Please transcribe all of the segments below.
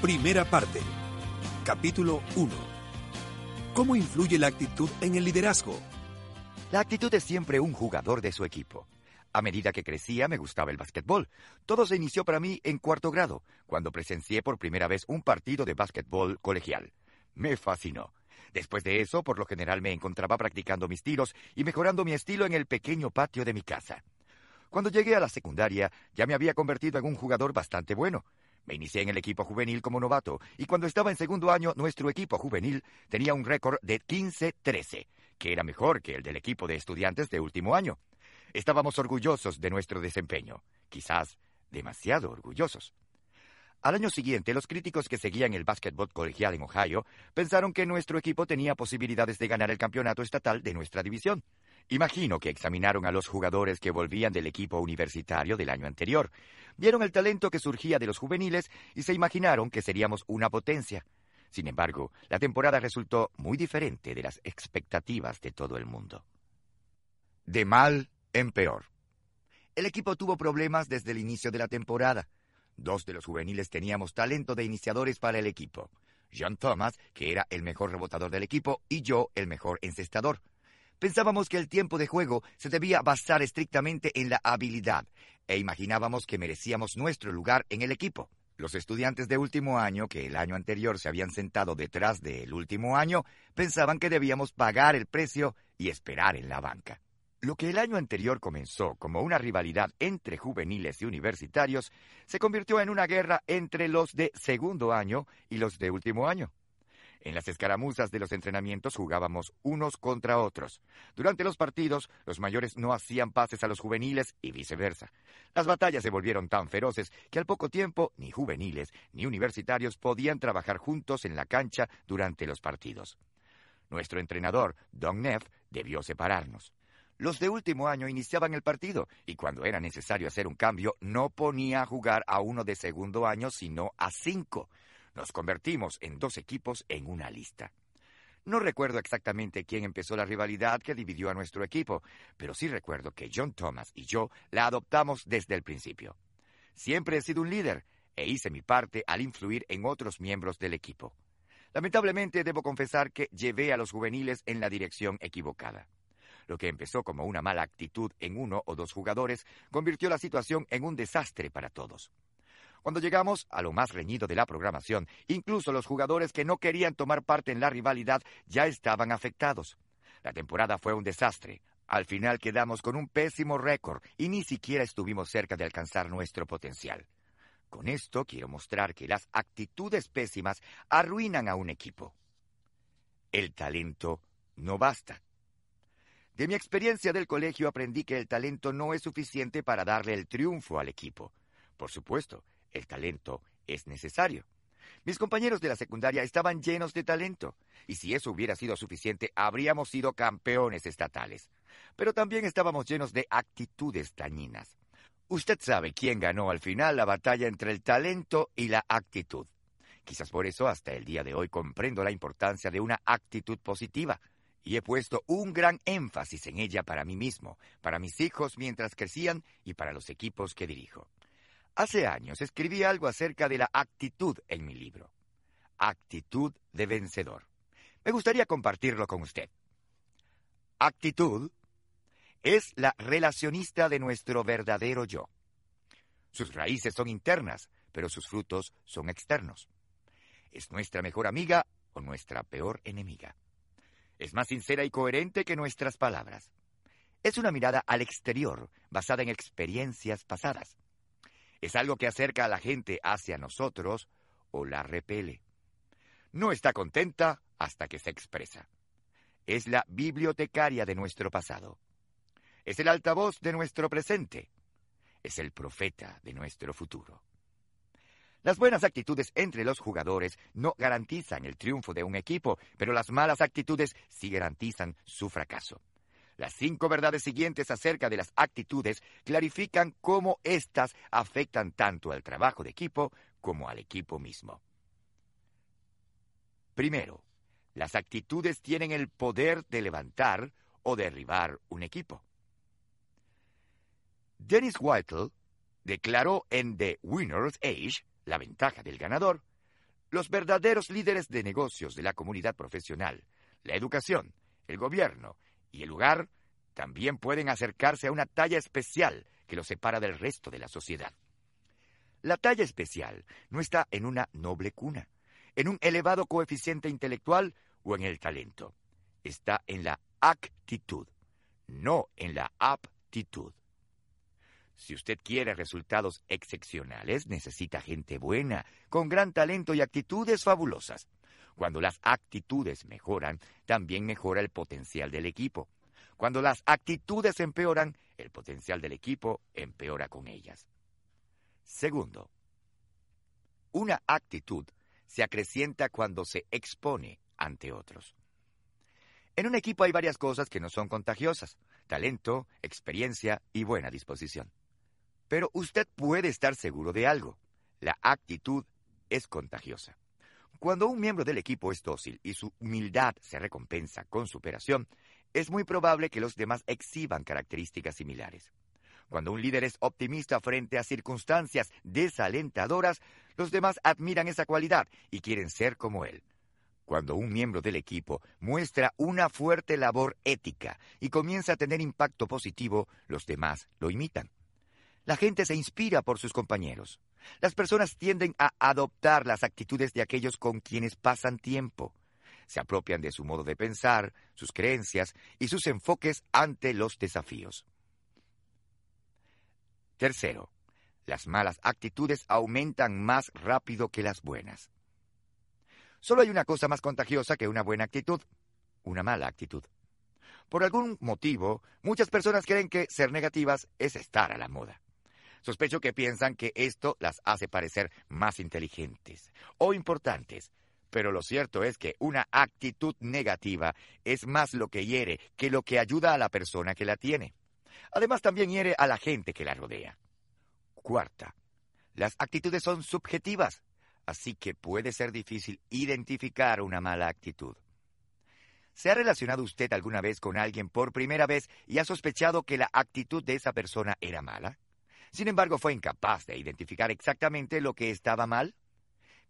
Primera parte. Capítulo 1. ¿Cómo influye la actitud en el liderazgo? La actitud es siempre un jugador de su equipo. A medida que crecía me gustaba el básquetbol. Todo se inició para mí en cuarto grado, cuando presencié por primera vez un partido de básquetbol colegial. Me fascinó. Después de eso, por lo general me encontraba practicando mis tiros y mejorando mi estilo en el pequeño patio de mi casa. Cuando llegué a la secundaria, ya me había convertido en un jugador bastante bueno. Me inicié en el equipo juvenil como novato y cuando estaba en segundo año nuestro equipo juvenil tenía un récord de 15-13, que era mejor que el del equipo de estudiantes de último año. Estábamos orgullosos de nuestro desempeño, quizás demasiado orgullosos. Al año siguiente, los críticos que seguían el básquetbol colegial en Ohio pensaron que nuestro equipo tenía posibilidades de ganar el campeonato estatal de nuestra división. Imagino que examinaron a los jugadores que volvían del equipo universitario del año anterior, vieron el talento que surgía de los juveniles y se imaginaron que seríamos una potencia. Sin embargo, la temporada resultó muy diferente de las expectativas de todo el mundo. De mal en peor. El equipo tuvo problemas desde el inicio de la temporada. Dos de los juveniles teníamos talento de iniciadores para el equipo. John Thomas, que era el mejor rebotador del equipo, y yo el mejor encestador. Pensábamos que el tiempo de juego se debía basar estrictamente en la habilidad e imaginábamos que merecíamos nuestro lugar en el equipo. Los estudiantes de último año, que el año anterior se habían sentado detrás del último año, pensaban que debíamos pagar el precio y esperar en la banca. Lo que el año anterior comenzó como una rivalidad entre juveniles y universitarios se convirtió en una guerra entre los de segundo año y los de último año. En las escaramuzas de los entrenamientos jugábamos unos contra otros. Durante los partidos, los mayores no hacían pases a los juveniles y viceversa. Las batallas se volvieron tan feroces que al poco tiempo ni juveniles ni universitarios podían trabajar juntos en la cancha durante los partidos. Nuestro entrenador, Don Neff, debió separarnos. Los de último año iniciaban el partido y cuando era necesario hacer un cambio no ponía a jugar a uno de segundo año sino a cinco. Nos convertimos en dos equipos en una lista. No recuerdo exactamente quién empezó la rivalidad que dividió a nuestro equipo, pero sí recuerdo que John Thomas y yo la adoptamos desde el principio. Siempre he sido un líder e hice mi parte al influir en otros miembros del equipo. Lamentablemente debo confesar que llevé a los juveniles en la dirección equivocada. Lo que empezó como una mala actitud en uno o dos jugadores convirtió la situación en un desastre para todos. Cuando llegamos a lo más reñido de la programación, incluso los jugadores que no querían tomar parte en la rivalidad ya estaban afectados. La temporada fue un desastre. Al final quedamos con un pésimo récord y ni siquiera estuvimos cerca de alcanzar nuestro potencial. Con esto quiero mostrar que las actitudes pésimas arruinan a un equipo. El talento no basta. De mi experiencia del colegio aprendí que el talento no es suficiente para darle el triunfo al equipo. Por supuesto, el talento es necesario. Mis compañeros de la secundaria estaban llenos de talento, y si eso hubiera sido suficiente, habríamos sido campeones estatales. Pero también estábamos llenos de actitudes dañinas. Usted sabe quién ganó al final la batalla entre el talento y la actitud. Quizás por eso hasta el día de hoy comprendo la importancia de una actitud positiva, y he puesto un gran énfasis en ella para mí mismo, para mis hijos mientras crecían y para los equipos que dirijo. Hace años escribí algo acerca de la actitud en mi libro. Actitud de vencedor. Me gustaría compartirlo con usted. Actitud es la relacionista de nuestro verdadero yo. Sus raíces son internas, pero sus frutos son externos. Es nuestra mejor amiga o nuestra peor enemiga. Es más sincera y coherente que nuestras palabras. Es una mirada al exterior basada en experiencias pasadas es algo que acerca a la gente hacia nosotros o la repele. No está contenta hasta que se expresa. Es la bibliotecaria de nuestro pasado. Es el altavoz de nuestro presente. Es el profeta de nuestro futuro. Las buenas actitudes entre los jugadores no garantizan el triunfo de un equipo, pero las malas actitudes sí garantizan su fracaso. Las cinco verdades siguientes acerca de las actitudes clarifican cómo éstas afectan tanto al trabajo de equipo como al equipo mismo. Primero, las actitudes tienen el poder de levantar o derribar un equipo. Dennis Whittle declaró en The Winner's Age, la ventaja del ganador, Los verdaderos líderes de negocios de la comunidad profesional, la educación, el gobierno y el lugar también pueden acercarse a una talla especial que los separa del resto de la sociedad. La talla especial no está en una noble cuna, en un elevado coeficiente intelectual o en el talento. Está en la actitud, no en la aptitud. Si usted quiere resultados excepcionales, necesita gente buena, con gran talento y actitudes fabulosas. Cuando las actitudes mejoran, también mejora el potencial del equipo. Cuando las actitudes empeoran, el potencial del equipo empeora con ellas. Segundo, una actitud se acrecienta cuando se expone ante otros. En un equipo hay varias cosas que no son contagiosas, talento, experiencia y buena disposición. Pero usted puede estar seguro de algo. La actitud es contagiosa. Cuando un miembro del equipo es dócil y su humildad se recompensa con superación, es muy probable que los demás exhiban características similares. Cuando un líder es optimista frente a circunstancias desalentadoras, los demás admiran esa cualidad y quieren ser como él. Cuando un miembro del equipo muestra una fuerte labor ética y comienza a tener impacto positivo, los demás lo imitan. La gente se inspira por sus compañeros. Las personas tienden a adoptar las actitudes de aquellos con quienes pasan tiempo. Se apropian de su modo de pensar, sus creencias y sus enfoques ante los desafíos. Tercero, las malas actitudes aumentan más rápido que las buenas. Solo hay una cosa más contagiosa que una buena actitud, una mala actitud. Por algún motivo, muchas personas creen que ser negativas es estar a la moda. Sospecho que piensan que esto las hace parecer más inteligentes o importantes. Pero lo cierto es que una actitud negativa es más lo que hiere que lo que ayuda a la persona que la tiene. Además también hiere a la gente que la rodea. Cuarta, las actitudes son subjetivas, así que puede ser difícil identificar una mala actitud. ¿Se ha relacionado usted alguna vez con alguien por primera vez y ha sospechado que la actitud de esa persona era mala? Sin embargo, fue incapaz de identificar exactamente lo que estaba mal.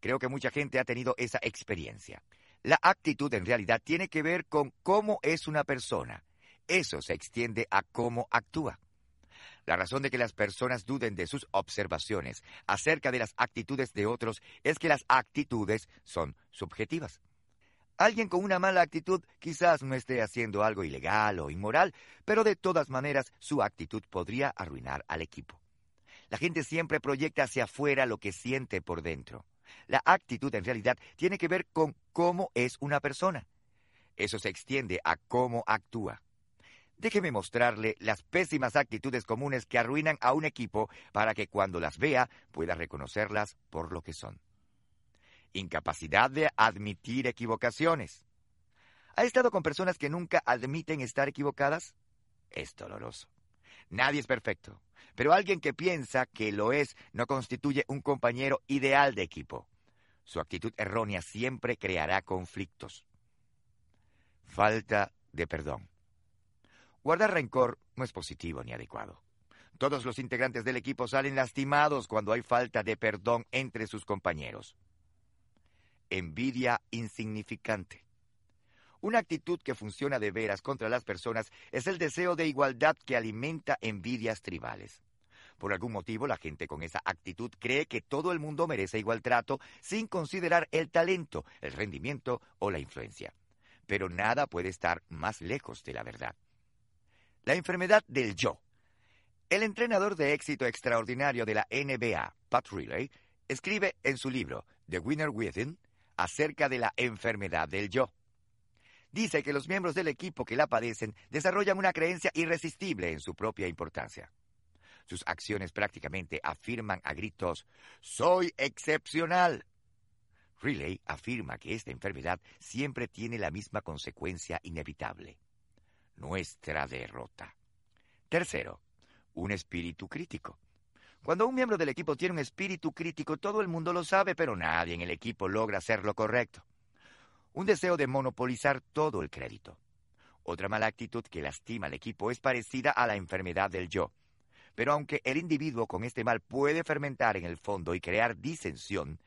Creo que mucha gente ha tenido esa experiencia. La actitud en realidad tiene que ver con cómo es una persona. Eso se extiende a cómo actúa. La razón de que las personas duden de sus observaciones acerca de las actitudes de otros es que las actitudes son subjetivas. Alguien con una mala actitud quizás no esté haciendo algo ilegal o inmoral, pero de todas maneras su actitud podría arruinar al equipo. La gente siempre proyecta hacia afuera lo que siente por dentro. La actitud en realidad tiene que ver con cómo es una persona. Eso se extiende a cómo actúa. Déjeme mostrarle las pésimas actitudes comunes que arruinan a un equipo para que cuando las vea pueda reconocerlas por lo que son. Incapacidad de admitir equivocaciones. ¿Ha estado con personas que nunca admiten estar equivocadas? Es doloroso. Nadie es perfecto, pero alguien que piensa que lo es no constituye un compañero ideal de equipo. Su actitud errónea siempre creará conflictos. Falta de perdón. Guardar rencor no es positivo ni adecuado. Todos los integrantes del equipo salen lastimados cuando hay falta de perdón entre sus compañeros. Envidia insignificante. Una actitud que funciona de veras contra las personas es el deseo de igualdad que alimenta envidias tribales. Por algún motivo, la gente con esa actitud cree que todo el mundo merece igual trato sin considerar el talento, el rendimiento o la influencia. Pero nada puede estar más lejos de la verdad. La enfermedad del yo. El entrenador de éxito extraordinario de la NBA, Pat Riley, escribe en su libro The Winner Within acerca de la enfermedad del yo dice que los miembros del equipo que la padecen desarrollan una creencia irresistible en su propia importancia. Sus acciones prácticamente afirman a gritos, ¡Soy excepcional! Riley afirma que esta enfermedad siempre tiene la misma consecuencia inevitable, nuestra derrota. Tercero, un espíritu crítico. Cuando un miembro del equipo tiene un espíritu crítico, todo el mundo lo sabe, pero nadie en el equipo logra hacer lo correcto un deseo de monopolizar todo el crédito. Otra mala actitud que lastima al equipo es parecida a la enfermedad del yo. Pero aunque el individuo con este mal puede fermentar en el fondo y crear disensión,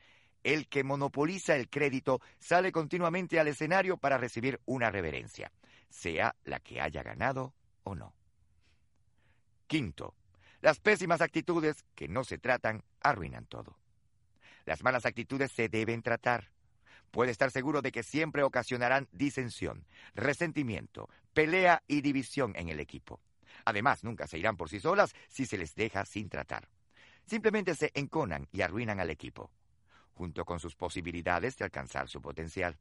el que monopoliza el crédito sale continuamente al escenario para recibir una reverencia, sea la que haya ganado o no. Quinto, las pésimas actitudes que no se tratan arruinan todo. Las malas actitudes se deben tratar. Puede estar seguro de que siempre ocasionarán disensión, resentimiento, pelea y división en el equipo. Además, nunca se irán por sí solas si se les deja sin tratar. Simplemente se enconan y arruinan al equipo, junto con sus posibilidades de alcanzar su potencial.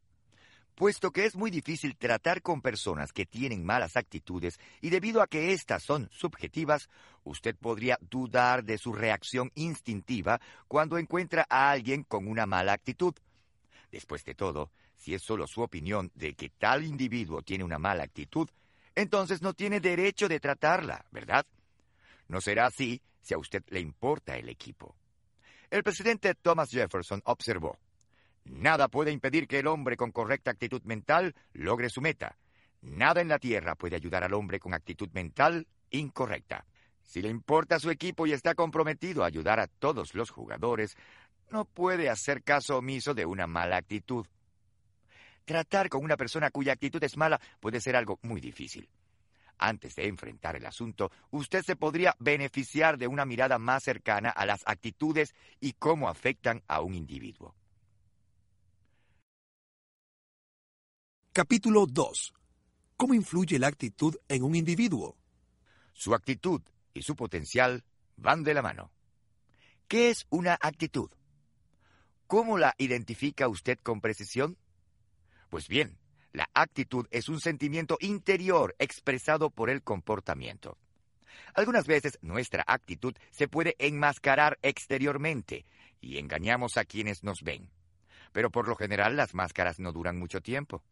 Puesto que es muy difícil tratar con personas que tienen malas actitudes y debido a que éstas son subjetivas, usted podría dudar de su reacción instintiva cuando encuentra a alguien con una mala actitud. Después de todo, si es solo su opinión de que tal individuo tiene una mala actitud, entonces no tiene derecho de tratarla, ¿verdad? No será así si a usted le importa el equipo. El presidente Thomas Jefferson observó, Nada puede impedir que el hombre con correcta actitud mental logre su meta. Nada en la Tierra puede ayudar al hombre con actitud mental incorrecta. Si le importa su equipo y está comprometido a ayudar a todos los jugadores, no puede hacer caso omiso de una mala actitud. Tratar con una persona cuya actitud es mala puede ser algo muy difícil. Antes de enfrentar el asunto, usted se podría beneficiar de una mirada más cercana a las actitudes y cómo afectan a un individuo. Capítulo 2. ¿Cómo influye la actitud en un individuo? Su actitud y su potencial van de la mano. ¿Qué es una actitud? ¿Cómo la identifica usted con precisión? Pues bien, la actitud es un sentimiento interior expresado por el comportamiento. Algunas veces nuestra actitud se puede enmascarar exteriormente y engañamos a quienes nos ven. Pero por lo general las máscaras no duran mucho tiempo.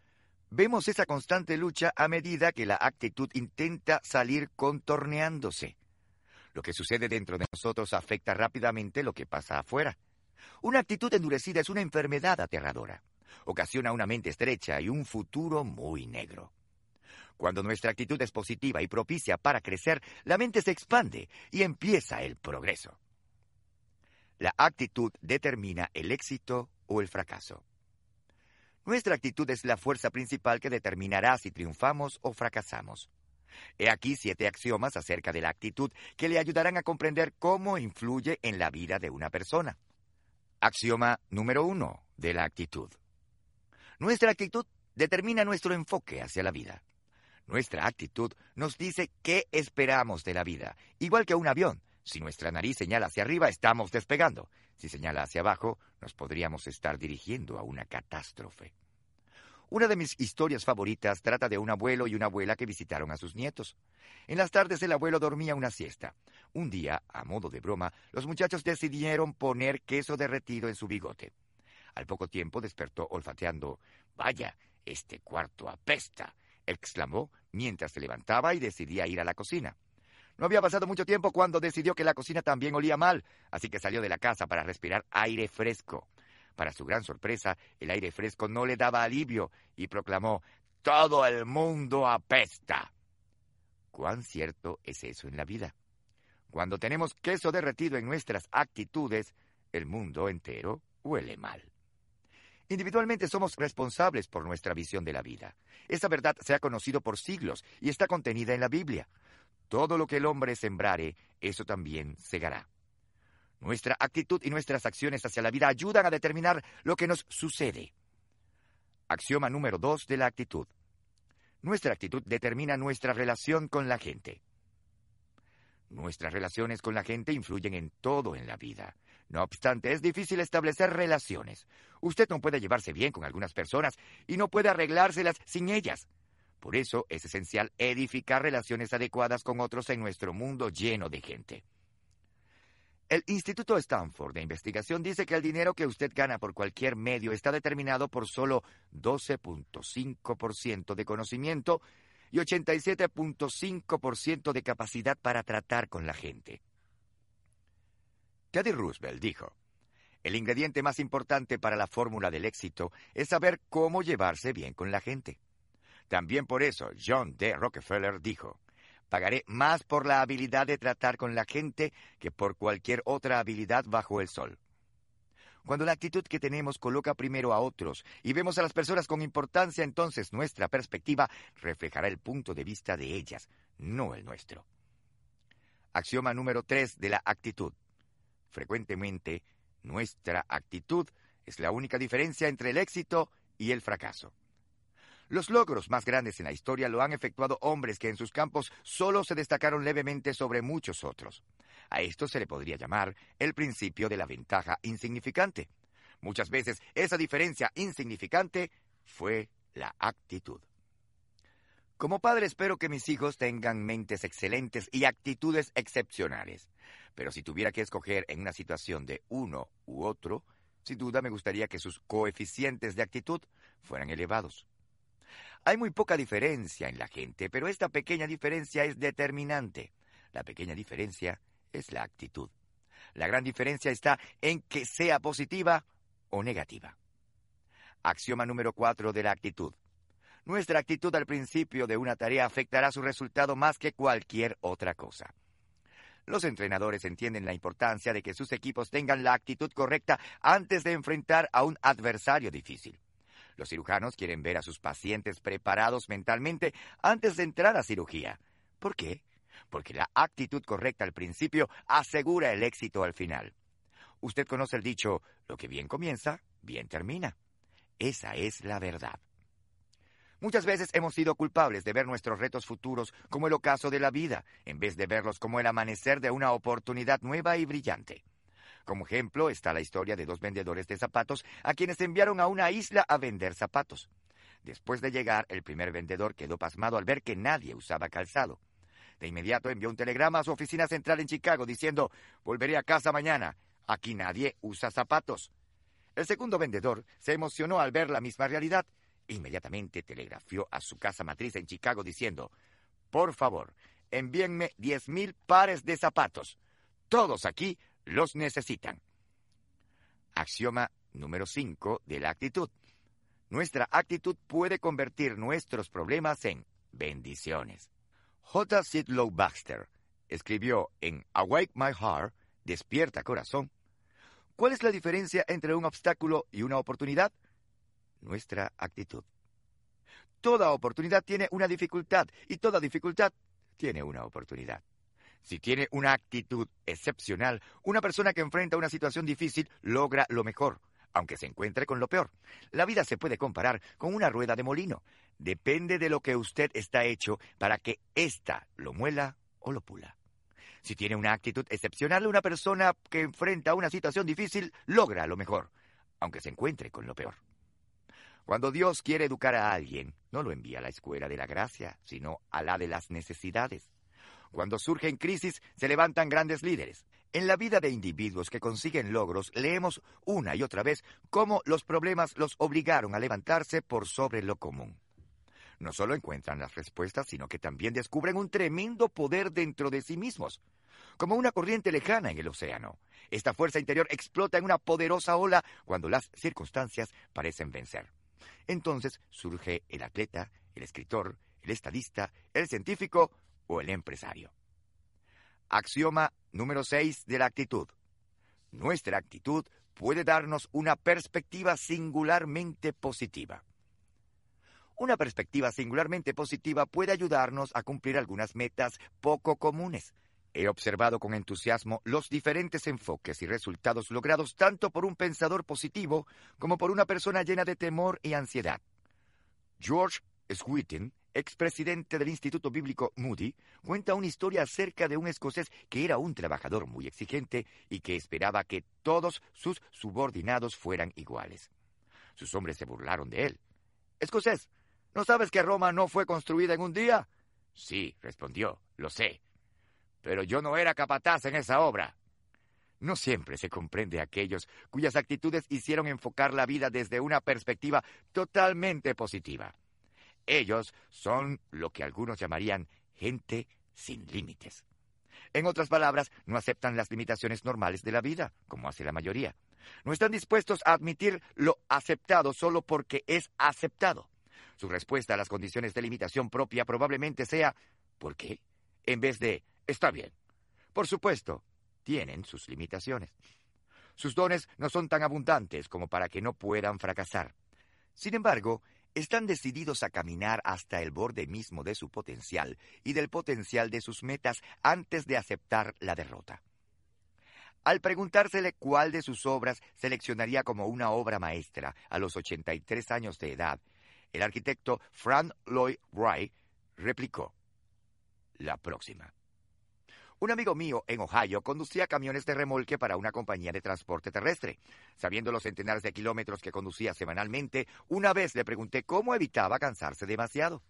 Vemos esa constante lucha a medida que la actitud intenta salir contorneándose. Lo que sucede dentro de nosotros afecta rápidamente lo que pasa afuera. Una actitud endurecida es una enfermedad aterradora ocasiona una mente estrecha y un futuro muy negro. Cuando nuestra actitud es positiva y propicia para crecer, la mente se expande y empieza el progreso. La actitud determina el éxito o el fracaso. Nuestra actitud es la fuerza principal que determinará si triunfamos o fracasamos. He aquí siete axiomas acerca de la actitud que le ayudarán a comprender cómo influye en la vida de una persona. Axioma número uno de la actitud. Nuestra actitud determina nuestro enfoque hacia la vida. Nuestra actitud nos dice qué esperamos de la vida, igual que un avión. Si nuestra nariz señala hacia arriba, estamos despegando. Si señala hacia abajo, nos podríamos estar dirigiendo a una catástrofe. Una de mis historias favoritas trata de un abuelo y una abuela que visitaron a sus nietos. En las tardes el abuelo dormía una siesta. Un día, a modo de broma, los muchachos decidieron poner queso derretido en su bigote. Al poco tiempo despertó olfateando. Vaya, este cuarto apesta, exclamó mientras se levantaba y decidía ir a la cocina. No había pasado mucho tiempo cuando decidió que la cocina también olía mal, así que salió de la casa para respirar aire fresco. Para su gran sorpresa, el aire fresco no le daba alivio y proclamó Todo el mundo apesta. ¿Cuán cierto es eso en la vida? Cuando tenemos queso derretido en nuestras actitudes, el mundo entero huele mal. Individualmente somos responsables por nuestra visión de la vida. Esa verdad se ha conocido por siglos y está contenida en la Biblia. Todo lo que el hombre sembrare, eso también segará. Nuestra actitud y nuestras acciones hacia la vida ayudan a determinar lo que nos sucede. Axioma número dos de la actitud. Nuestra actitud determina nuestra relación con la gente. Nuestras relaciones con la gente influyen en todo en la vida. No obstante, es difícil establecer relaciones. Usted no puede llevarse bien con algunas personas y no puede arreglárselas sin ellas. Por eso es esencial edificar relaciones adecuadas con otros en nuestro mundo lleno de gente. El Instituto Stanford de Investigación dice que el dinero que usted gana por cualquier medio está determinado por solo 12.5% de conocimiento y 87.5% de capacidad para tratar con la gente. Teddy Roosevelt dijo, el ingrediente más importante para la fórmula del éxito es saber cómo llevarse bien con la gente. También por eso John D. Rockefeller dijo, pagaré más por la habilidad de tratar con la gente que por cualquier otra habilidad bajo el sol. Cuando la actitud que tenemos coloca primero a otros y vemos a las personas con importancia, entonces nuestra perspectiva reflejará el punto de vista de ellas, no el nuestro. Axioma número 3 de la actitud. Frecuentemente, nuestra actitud es la única diferencia entre el éxito y el fracaso. Los logros más grandes en la historia lo han efectuado hombres que en sus campos solo se destacaron levemente sobre muchos otros. A esto se le podría llamar el principio de la ventaja insignificante. Muchas veces esa diferencia insignificante fue la actitud. Como padre espero que mis hijos tengan mentes excelentes y actitudes excepcionales. Pero si tuviera que escoger en una situación de uno u otro, sin duda me gustaría que sus coeficientes de actitud fueran elevados. Hay muy poca diferencia en la gente, pero esta pequeña diferencia es determinante. La pequeña diferencia es la actitud. La gran diferencia está en que sea positiva o negativa. Axioma número cuatro de la actitud. Nuestra actitud al principio de una tarea afectará su resultado más que cualquier otra cosa. Los entrenadores entienden la importancia de que sus equipos tengan la actitud correcta antes de enfrentar a un adversario difícil. Los cirujanos quieren ver a sus pacientes preparados mentalmente antes de entrar a cirugía. ¿Por qué? Porque la actitud correcta al principio asegura el éxito al final. Usted conoce el dicho, lo que bien comienza, bien termina. Esa es la verdad. Muchas veces hemos sido culpables de ver nuestros retos futuros como el ocaso de la vida, en vez de verlos como el amanecer de una oportunidad nueva y brillante. Como ejemplo está la historia de dos vendedores de zapatos a quienes enviaron a una isla a vender zapatos. Después de llegar, el primer vendedor quedó pasmado al ver que nadie usaba calzado. De inmediato envió un telegrama a su oficina central en Chicago diciendo, volveré a casa mañana. Aquí nadie usa zapatos. El segundo vendedor se emocionó al ver la misma realidad. Inmediatamente telegrafió a su casa matriz en Chicago diciendo, por favor, envíenme diez mil pares de zapatos. Todos aquí los necesitan. Axioma número 5 de la actitud. Nuestra actitud puede convertir nuestros problemas en bendiciones. J. Sidlow Baxter escribió en Awake My Heart, Despierta Corazón, ¿cuál es la diferencia entre un obstáculo y una oportunidad? Nuestra actitud. Toda oportunidad tiene una dificultad y toda dificultad tiene una oportunidad. Si tiene una actitud excepcional, una persona que enfrenta una situación difícil logra lo mejor, aunque se encuentre con lo peor. La vida se puede comparar con una rueda de molino. Depende de lo que usted está hecho para que ésta lo muela o lo pula. Si tiene una actitud excepcional, una persona que enfrenta una situación difícil logra lo mejor, aunque se encuentre con lo peor. Cuando Dios quiere educar a alguien, no lo envía a la escuela de la gracia, sino a la de las necesidades. Cuando surgen crisis, se levantan grandes líderes. En la vida de individuos que consiguen logros, leemos una y otra vez cómo los problemas los obligaron a levantarse por sobre lo común. No solo encuentran las respuestas, sino que también descubren un tremendo poder dentro de sí mismos. Como una corriente lejana en el océano. Esta fuerza interior explota en una poderosa ola cuando las circunstancias parecen vencer. Entonces surge el atleta, el escritor, el estadista, el científico o el empresario. Axioma número 6 de la actitud. Nuestra actitud puede darnos una perspectiva singularmente positiva. Una perspectiva singularmente positiva puede ayudarnos a cumplir algunas metas poco comunes. He observado con entusiasmo los diferentes enfoques y resultados logrados tanto por un pensador positivo como por una persona llena de temor y ansiedad. George Switten expresidente del Instituto Bíblico Moody, cuenta una historia acerca de un escocés que era un trabajador muy exigente y que esperaba que todos sus subordinados fueran iguales. Sus hombres se burlaron de él. Escocés, ¿no sabes que Roma no fue construida en un día? Sí, respondió, lo sé. Pero yo no era capataz en esa obra. No siempre se comprende aquellos cuyas actitudes hicieron enfocar la vida desde una perspectiva totalmente positiva. Ellos son lo que algunos llamarían gente sin límites. En otras palabras, no aceptan las limitaciones normales de la vida, como hace la mayoría. No están dispuestos a admitir lo aceptado solo porque es aceptado. Su respuesta a las condiciones de limitación propia probablemente sea ¿por qué? en vez de está bien. Por supuesto, tienen sus limitaciones. Sus dones no son tan abundantes como para que no puedan fracasar. Sin embargo, están decididos a caminar hasta el borde mismo de su potencial y del potencial de sus metas antes de aceptar la derrota. Al preguntársele cuál de sus obras seleccionaría como una obra maestra a los 83 años de edad, el arquitecto Frank Lloyd Wright replicó, la próxima. Un amigo mío en Ohio conducía camiones de remolque para una compañía de transporte terrestre. Sabiendo los centenares de kilómetros que conducía semanalmente, una vez le pregunté cómo evitaba cansarse demasiado.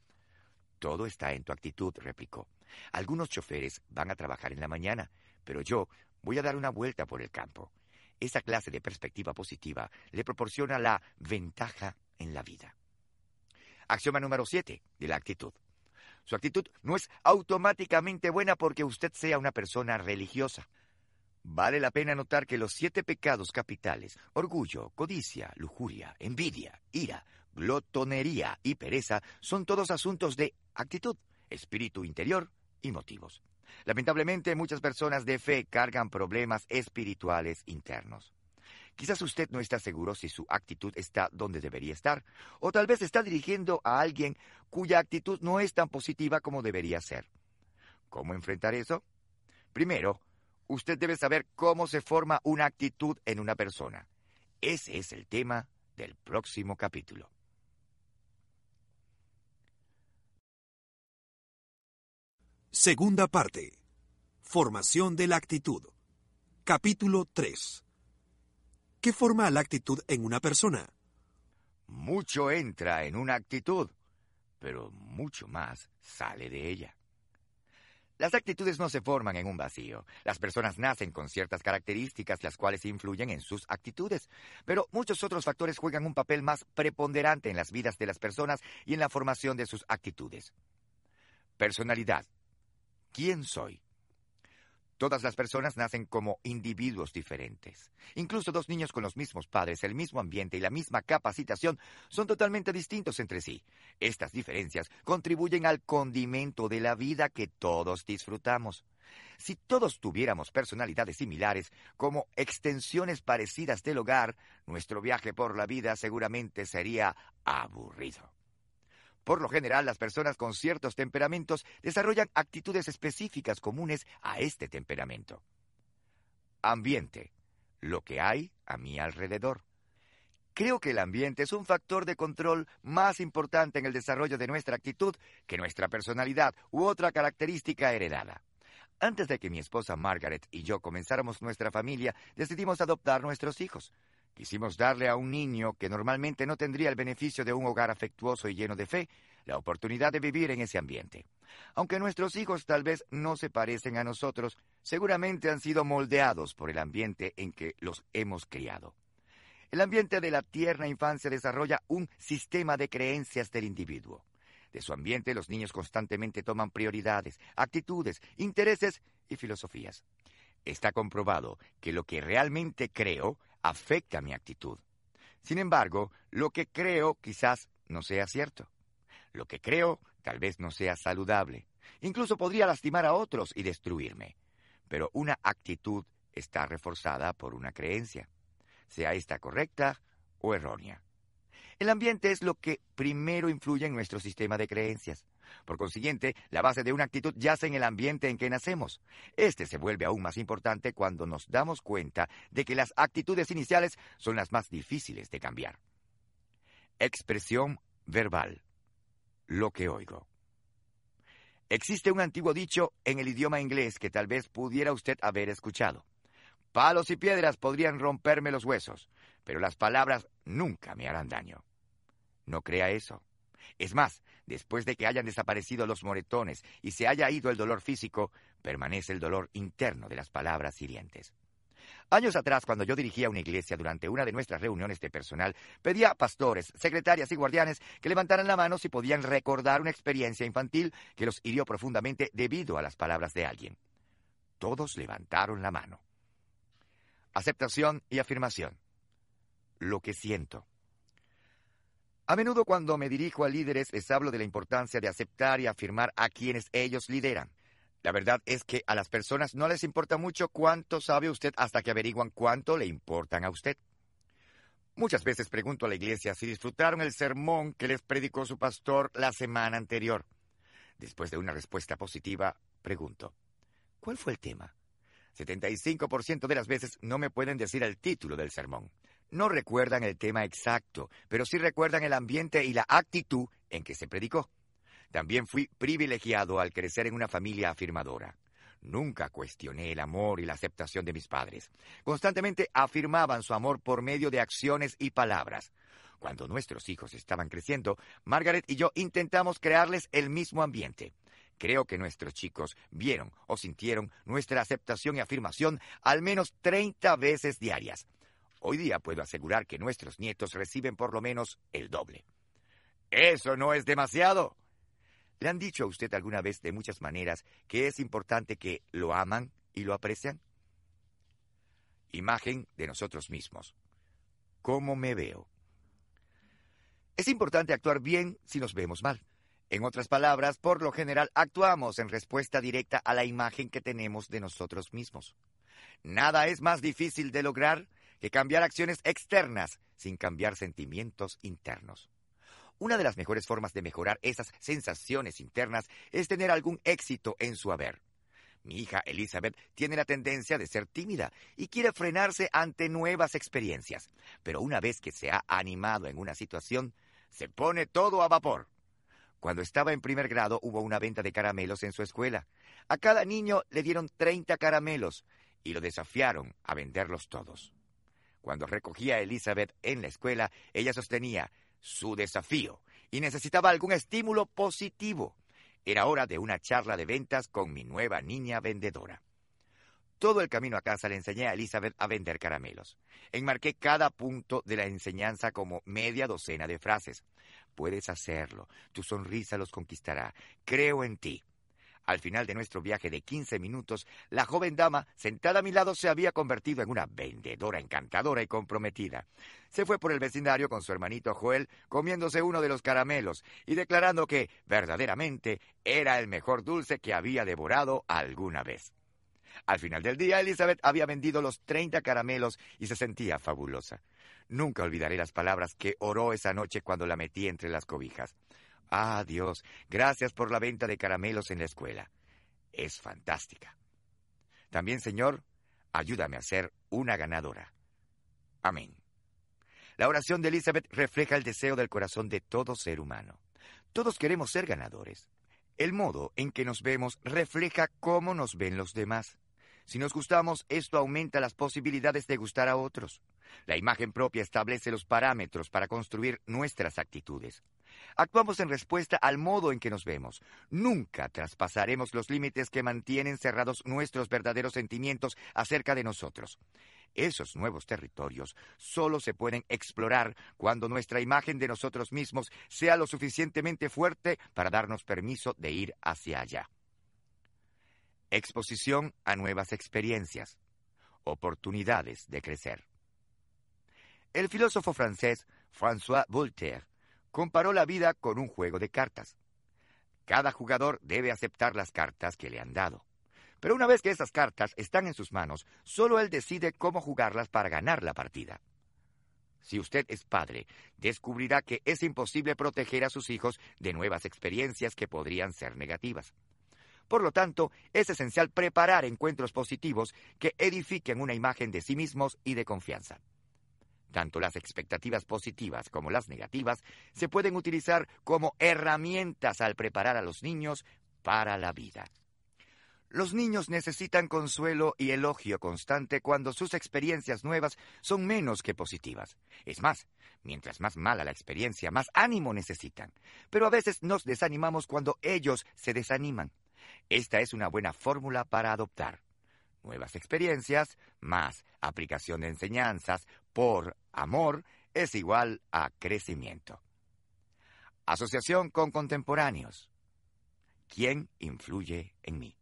Todo está en tu actitud, replicó. Algunos choferes van a trabajar en la mañana, pero yo voy a dar una vuelta por el campo. Esa clase de perspectiva positiva le proporciona la ventaja en la vida. Axioma número 7 de la actitud. Su actitud no es automáticamente buena porque usted sea una persona religiosa. Vale la pena notar que los siete pecados capitales, orgullo, codicia, lujuria, envidia, ira, glotonería y pereza, son todos asuntos de actitud, espíritu interior y motivos. Lamentablemente, muchas personas de fe cargan problemas espirituales internos. Quizás usted no está seguro si su actitud está donde debería estar, o tal vez está dirigiendo a alguien cuya actitud no es tan positiva como debería ser. ¿Cómo enfrentar eso? Primero, usted debe saber cómo se forma una actitud en una persona. Ese es el tema del próximo capítulo. Segunda parte. Formación de la actitud. Capítulo 3. ¿Qué forma la actitud en una persona? Mucho entra en una actitud, pero mucho más sale de ella. Las actitudes no se forman en un vacío. Las personas nacen con ciertas características las cuales influyen en sus actitudes, pero muchos otros factores juegan un papel más preponderante en las vidas de las personas y en la formación de sus actitudes. Personalidad. ¿Quién soy? Todas las personas nacen como individuos diferentes. Incluso dos niños con los mismos padres, el mismo ambiente y la misma capacitación son totalmente distintos entre sí. Estas diferencias contribuyen al condimento de la vida que todos disfrutamos. Si todos tuviéramos personalidades similares, como extensiones parecidas del hogar, nuestro viaje por la vida seguramente sería aburrido. Por lo general, las personas con ciertos temperamentos desarrollan actitudes específicas comunes a este temperamento. Ambiente. Lo que hay a mi alrededor. Creo que el ambiente es un factor de control más importante en el desarrollo de nuestra actitud que nuestra personalidad u otra característica heredada. Antes de que mi esposa Margaret y yo comenzáramos nuestra familia, decidimos adoptar nuestros hijos. Quisimos darle a un niño que normalmente no tendría el beneficio de un hogar afectuoso y lleno de fe, la oportunidad de vivir en ese ambiente. Aunque nuestros hijos tal vez no se parecen a nosotros, seguramente han sido moldeados por el ambiente en que los hemos criado. El ambiente de la tierna infancia desarrolla un sistema de creencias del individuo. De su ambiente los niños constantemente toman prioridades, actitudes, intereses y filosofías. Está comprobado que lo que realmente creo afecta mi actitud. Sin embargo, lo que creo quizás no sea cierto. Lo que creo tal vez no sea saludable. Incluso podría lastimar a otros y destruirme. Pero una actitud está reforzada por una creencia, sea esta correcta o errónea. El ambiente es lo que primero influye en nuestro sistema de creencias. Por consiguiente, la base de una actitud yace en el ambiente en que nacemos. Este se vuelve aún más importante cuando nos damos cuenta de que las actitudes iniciales son las más difíciles de cambiar. Expresión verbal. Lo que oigo. Existe un antiguo dicho en el idioma inglés que tal vez pudiera usted haber escuchado. Palos y piedras podrían romperme los huesos, pero las palabras nunca me harán daño. No crea eso. Es más, después de que hayan desaparecido los moretones y se haya ido el dolor físico, permanece el dolor interno de las palabras hirientes. Años atrás, cuando yo dirigía una iglesia durante una de nuestras reuniones de personal, pedía a pastores, secretarias y guardianes que levantaran la mano si podían recordar una experiencia infantil que los hirió profundamente debido a las palabras de alguien. Todos levantaron la mano. Aceptación y afirmación. Lo que siento. A menudo cuando me dirijo a líderes les hablo de la importancia de aceptar y afirmar a quienes ellos lideran. La verdad es que a las personas no les importa mucho cuánto sabe usted hasta que averiguan cuánto le importan a usted. Muchas veces pregunto a la iglesia si disfrutaron el sermón que les predicó su pastor la semana anterior. Después de una respuesta positiva, pregunto, ¿cuál fue el tema? 75% de las veces no me pueden decir el título del sermón. No recuerdan el tema exacto, pero sí recuerdan el ambiente y la actitud en que se predicó. También fui privilegiado al crecer en una familia afirmadora. Nunca cuestioné el amor y la aceptación de mis padres. Constantemente afirmaban su amor por medio de acciones y palabras. Cuando nuestros hijos estaban creciendo, Margaret y yo intentamos crearles el mismo ambiente. Creo que nuestros chicos vieron o sintieron nuestra aceptación y afirmación al menos 30 veces diarias. Hoy día puedo asegurar que nuestros nietos reciben por lo menos el doble. ¿Eso no es demasiado? ¿Le han dicho a usted alguna vez de muchas maneras que es importante que lo aman y lo aprecian? Imagen de nosotros mismos. ¿Cómo me veo? Es importante actuar bien si nos vemos mal. En otras palabras, por lo general actuamos en respuesta directa a la imagen que tenemos de nosotros mismos. Nada es más difícil de lograr que cambiar acciones externas sin cambiar sentimientos internos. Una de las mejores formas de mejorar esas sensaciones internas es tener algún éxito en su haber. Mi hija Elizabeth tiene la tendencia de ser tímida y quiere frenarse ante nuevas experiencias, pero una vez que se ha animado en una situación, se pone todo a vapor. Cuando estaba en primer grado hubo una venta de caramelos en su escuela. A cada niño le dieron 30 caramelos y lo desafiaron a venderlos todos. Cuando recogía a Elizabeth en la escuela, ella sostenía su desafío y necesitaba algún estímulo positivo. Era hora de una charla de ventas con mi nueva niña vendedora. Todo el camino a casa le enseñé a Elizabeth a vender caramelos. Enmarqué cada punto de la enseñanza como media docena de frases. Puedes hacerlo. Tu sonrisa los conquistará. Creo en ti. Al final de nuestro viaje de 15 minutos, la joven dama sentada a mi lado se había convertido en una vendedora encantadora y comprometida. Se fue por el vecindario con su hermanito Joel comiéndose uno de los caramelos y declarando que verdaderamente era el mejor dulce que había devorado alguna vez. Al final del día, Elizabeth había vendido los 30 caramelos y se sentía fabulosa. Nunca olvidaré las palabras que oró esa noche cuando la metí entre las cobijas. Ah, Dios, gracias por la venta de caramelos en la escuela. Es fantástica. También, Señor, ayúdame a ser una ganadora. Amén. La oración de Elizabeth refleja el deseo del corazón de todo ser humano. Todos queremos ser ganadores. El modo en que nos vemos refleja cómo nos ven los demás. Si nos gustamos, esto aumenta las posibilidades de gustar a otros. La imagen propia establece los parámetros para construir nuestras actitudes. Actuamos en respuesta al modo en que nos vemos. Nunca traspasaremos los límites que mantienen cerrados nuestros verdaderos sentimientos acerca de nosotros. Esos nuevos territorios solo se pueden explorar cuando nuestra imagen de nosotros mismos sea lo suficientemente fuerte para darnos permiso de ir hacia allá. Exposición a nuevas experiencias. Oportunidades de crecer. El filósofo francés François Voltaire comparó la vida con un juego de cartas. Cada jugador debe aceptar las cartas que le han dado. Pero una vez que esas cartas están en sus manos, solo él decide cómo jugarlas para ganar la partida. Si usted es padre, descubrirá que es imposible proteger a sus hijos de nuevas experiencias que podrían ser negativas. Por lo tanto, es esencial preparar encuentros positivos que edifiquen una imagen de sí mismos y de confianza. Tanto las expectativas positivas como las negativas se pueden utilizar como herramientas al preparar a los niños para la vida. Los niños necesitan consuelo y elogio constante cuando sus experiencias nuevas son menos que positivas. Es más, mientras más mala la experiencia, más ánimo necesitan. Pero a veces nos desanimamos cuando ellos se desaniman. Esta es una buena fórmula para adoptar. Nuevas experiencias más aplicación de enseñanzas por amor es igual a crecimiento. Asociación con contemporáneos. ¿Quién influye en mí?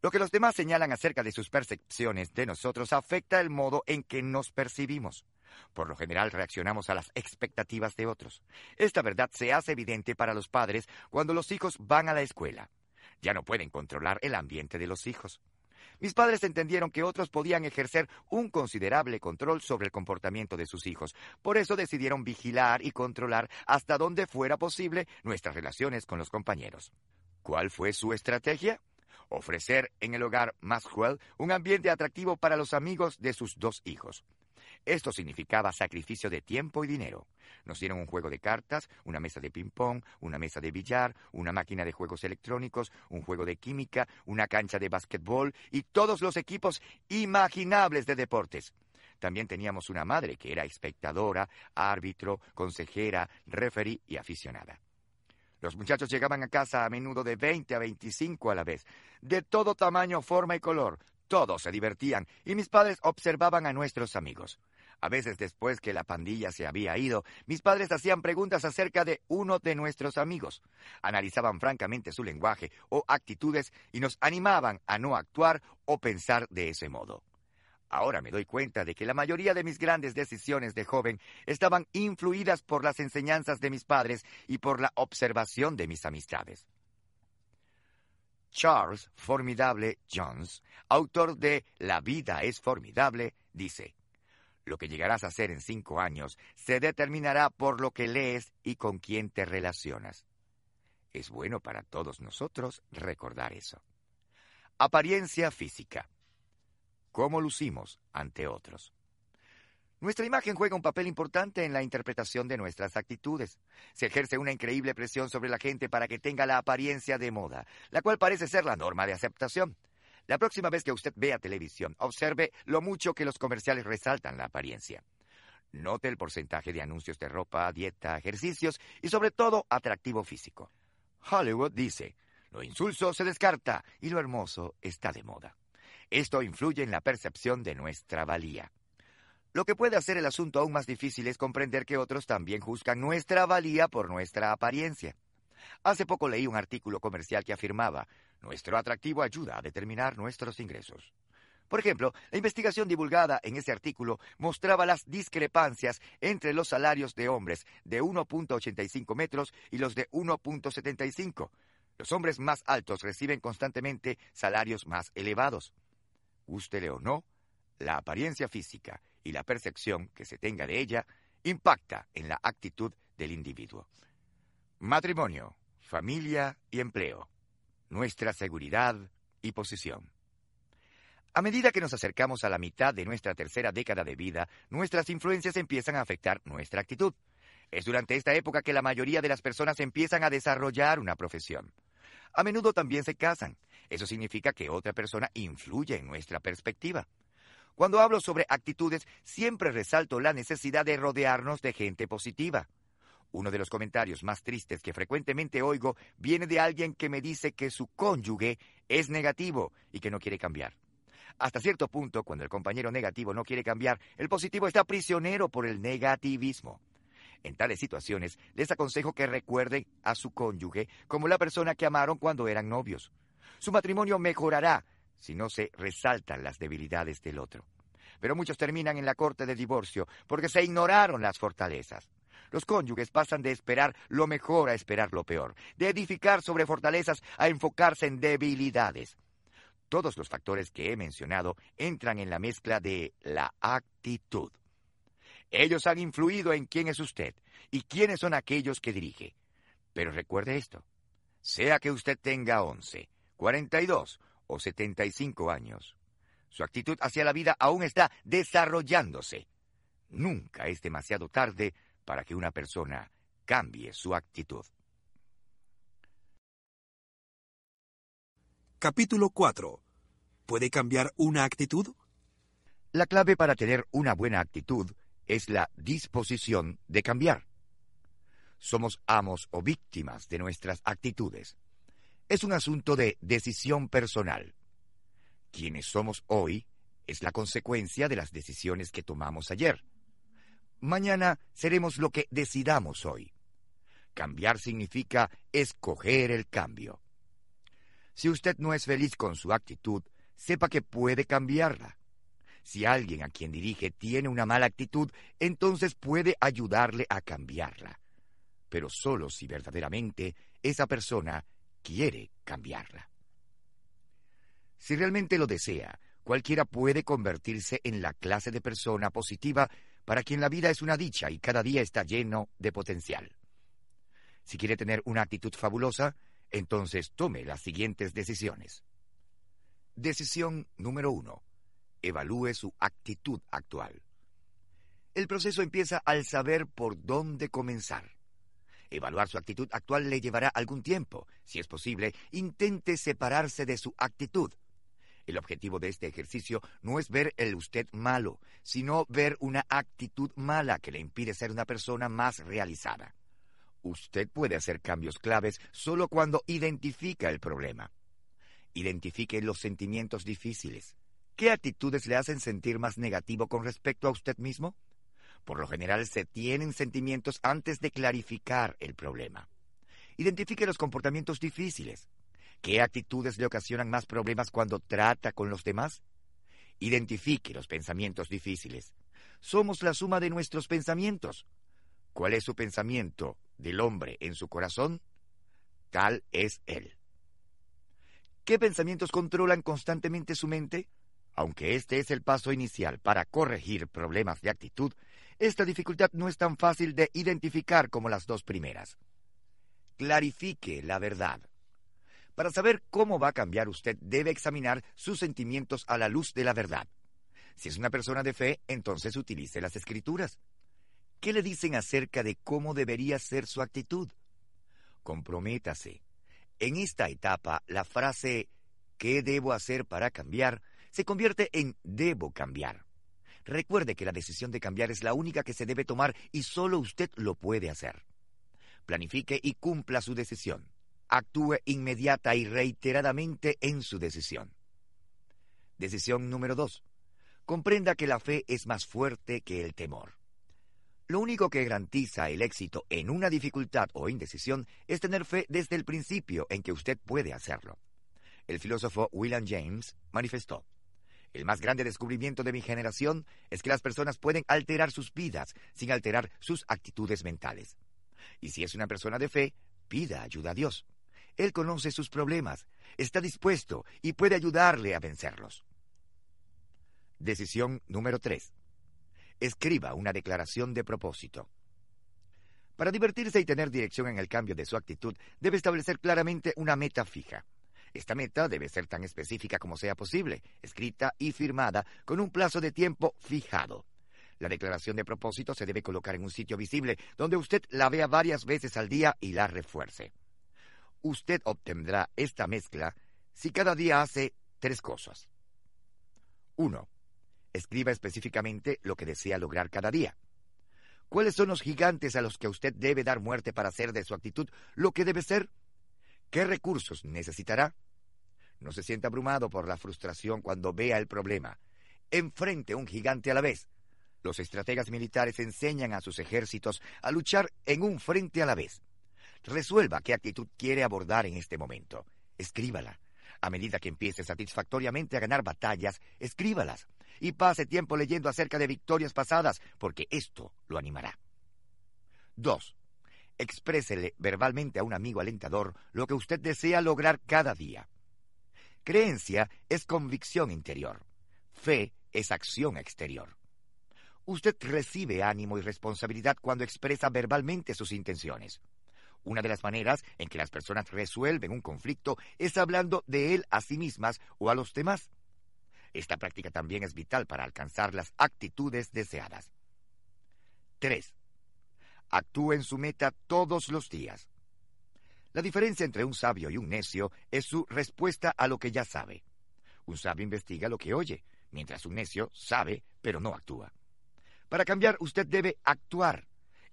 Lo que los demás señalan acerca de sus percepciones de nosotros afecta el modo en que nos percibimos. Por lo general reaccionamos a las expectativas de otros. Esta verdad se hace evidente para los padres cuando los hijos van a la escuela. Ya no pueden controlar el ambiente de los hijos. Mis padres entendieron que otros podían ejercer un considerable control sobre el comportamiento de sus hijos. Por eso decidieron vigilar y controlar hasta donde fuera posible nuestras relaciones con los compañeros. ¿Cuál fue su estrategia? Ofrecer en el hogar Maxwell un ambiente atractivo para los amigos de sus dos hijos. Esto significaba sacrificio de tiempo y dinero. Nos dieron un juego de cartas, una mesa de ping-pong, una mesa de billar, una máquina de juegos electrónicos, un juego de química, una cancha de básquetbol y todos los equipos imaginables de deportes. También teníamos una madre que era espectadora, árbitro, consejera, referee y aficionada. Los muchachos llegaban a casa a menudo de 20 a 25 a la vez, de todo tamaño, forma y color. Todos se divertían y mis padres observaban a nuestros amigos. A veces después que la pandilla se había ido, mis padres hacían preguntas acerca de uno de nuestros amigos. Analizaban francamente su lenguaje o actitudes y nos animaban a no actuar o pensar de ese modo. Ahora me doy cuenta de que la mayoría de mis grandes decisiones de joven estaban influidas por las enseñanzas de mis padres y por la observación de mis amistades. Charles Formidable Jones, autor de La vida es formidable, dice, lo que llegarás a ser en cinco años se determinará por lo que lees y con quién te relacionas. Es bueno para todos nosotros recordar eso. Apariencia física. ¿Cómo lucimos ante otros? Nuestra imagen juega un papel importante en la interpretación de nuestras actitudes. Se ejerce una increíble presión sobre la gente para que tenga la apariencia de moda, la cual parece ser la norma de aceptación. La próxima vez que usted vea televisión, observe lo mucho que los comerciales resaltan la apariencia. Note el porcentaje de anuncios de ropa, dieta, ejercicios y sobre todo atractivo físico. Hollywood dice, lo insulso se descarta y lo hermoso está de moda. Esto influye en la percepción de nuestra valía. Lo que puede hacer el asunto aún más difícil es comprender que otros también juzgan nuestra valía por nuestra apariencia. Hace poco leí un artículo comercial que afirmaba, nuestro atractivo ayuda a determinar nuestros ingresos. Por ejemplo, la investigación divulgada en ese artículo mostraba las discrepancias entre los salarios de hombres de 1.85 metros y los de 1.75. Los hombres más altos reciben constantemente salarios más elevados. Ústele o no, la apariencia física y la percepción que se tenga de ella impacta en la actitud del individuo. Matrimonio, familia y empleo nuestra seguridad y posición. A medida que nos acercamos a la mitad de nuestra tercera década de vida, nuestras influencias empiezan a afectar nuestra actitud. Es durante esta época que la mayoría de las personas empiezan a desarrollar una profesión. A menudo también se casan. Eso significa que otra persona influye en nuestra perspectiva. Cuando hablo sobre actitudes, siempre resalto la necesidad de rodearnos de gente positiva. Uno de los comentarios más tristes que frecuentemente oigo viene de alguien que me dice que su cónyuge es negativo y que no quiere cambiar. Hasta cierto punto, cuando el compañero negativo no quiere cambiar, el positivo está prisionero por el negativismo. En tales situaciones, les aconsejo que recuerden a su cónyuge como la persona que amaron cuando eran novios. Su matrimonio mejorará si no se resaltan las debilidades del otro. Pero muchos terminan en la corte de divorcio porque se ignoraron las fortalezas. Los cónyuges pasan de esperar lo mejor a esperar lo peor, de edificar sobre fortalezas a enfocarse en debilidades. Todos los factores que he mencionado entran en la mezcla de la actitud. Ellos han influido en quién es usted y quiénes son aquellos que dirige. Pero recuerde esto, sea que usted tenga 11, 42 o 75 años, su actitud hacia la vida aún está desarrollándose. Nunca es demasiado tarde para que una persona cambie su actitud. Capítulo 4. ¿Puede cambiar una actitud? La clave para tener una buena actitud es la disposición de cambiar. Somos amos o víctimas de nuestras actitudes. Es un asunto de decisión personal. Quienes somos hoy es la consecuencia de las decisiones que tomamos ayer. Mañana seremos lo que decidamos hoy. Cambiar significa escoger el cambio. Si usted no es feliz con su actitud, sepa que puede cambiarla. Si alguien a quien dirige tiene una mala actitud, entonces puede ayudarle a cambiarla. Pero solo si verdaderamente esa persona quiere cambiarla. Si realmente lo desea, cualquiera puede convertirse en la clase de persona positiva para quien la vida es una dicha y cada día está lleno de potencial. Si quiere tener una actitud fabulosa, entonces tome las siguientes decisiones. Decisión número uno. Evalúe su actitud actual. El proceso empieza al saber por dónde comenzar. Evaluar su actitud actual le llevará algún tiempo. Si es posible, intente separarse de su actitud. El objetivo de este ejercicio no es ver el usted malo, sino ver una actitud mala que le impide ser una persona más realizada. Usted puede hacer cambios claves solo cuando identifica el problema. Identifique los sentimientos difíciles. ¿Qué actitudes le hacen sentir más negativo con respecto a usted mismo? Por lo general se tienen sentimientos antes de clarificar el problema. Identifique los comportamientos difíciles. ¿Qué actitudes le ocasionan más problemas cuando trata con los demás? Identifique los pensamientos difíciles. Somos la suma de nuestros pensamientos. ¿Cuál es su pensamiento del hombre en su corazón? Tal es él. ¿Qué pensamientos controlan constantemente su mente? Aunque este es el paso inicial para corregir problemas de actitud, esta dificultad no es tan fácil de identificar como las dos primeras. Clarifique la verdad. Para saber cómo va a cambiar usted debe examinar sus sentimientos a la luz de la verdad. Si es una persona de fe, entonces utilice las escrituras. ¿Qué le dicen acerca de cómo debería ser su actitud? Comprométase. En esta etapa, la frase ¿qué debo hacer para cambiar? se convierte en debo cambiar. Recuerde que la decisión de cambiar es la única que se debe tomar y solo usted lo puede hacer. Planifique y cumpla su decisión. Actúe inmediata y reiteradamente en su decisión. Decisión número dos. Comprenda que la fe es más fuerte que el temor. Lo único que garantiza el éxito en una dificultad o indecisión es tener fe desde el principio en que usted puede hacerlo. El filósofo William James manifestó, el más grande descubrimiento de mi generación es que las personas pueden alterar sus vidas sin alterar sus actitudes mentales. Y si es una persona de fe, pida ayuda a Dios. Él conoce sus problemas, está dispuesto y puede ayudarle a vencerlos. Decisión número 3. Escriba una declaración de propósito. Para divertirse y tener dirección en el cambio de su actitud, debe establecer claramente una meta fija. Esta meta debe ser tan específica como sea posible, escrita y firmada con un plazo de tiempo fijado. La declaración de propósito se debe colocar en un sitio visible donde usted la vea varias veces al día y la refuerce. Usted obtendrá esta mezcla si cada día hace tres cosas. 1. Escriba específicamente lo que desea lograr cada día. ¿Cuáles son los gigantes a los que usted debe dar muerte para hacer de su actitud lo que debe ser? ¿Qué recursos necesitará? No se sienta abrumado por la frustración cuando vea el problema. Enfrente un gigante a la vez. Los estrategas militares enseñan a sus ejércitos a luchar en un frente a la vez. Resuelva qué actitud quiere abordar en este momento. Escríbala. A medida que empiece satisfactoriamente a ganar batallas, escríbalas. Y pase tiempo leyendo acerca de victorias pasadas, porque esto lo animará. 2. Exprésele verbalmente a un amigo alentador lo que usted desea lograr cada día. Creencia es convicción interior. Fe es acción exterior. Usted recibe ánimo y responsabilidad cuando expresa verbalmente sus intenciones. Una de las maneras en que las personas resuelven un conflicto es hablando de él a sí mismas o a los demás. Esta práctica también es vital para alcanzar las actitudes deseadas. 3. Actúe en su meta todos los días. La diferencia entre un sabio y un necio es su respuesta a lo que ya sabe. Un sabio investiga lo que oye, mientras un necio sabe, pero no actúa. Para cambiar, usted debe actuar,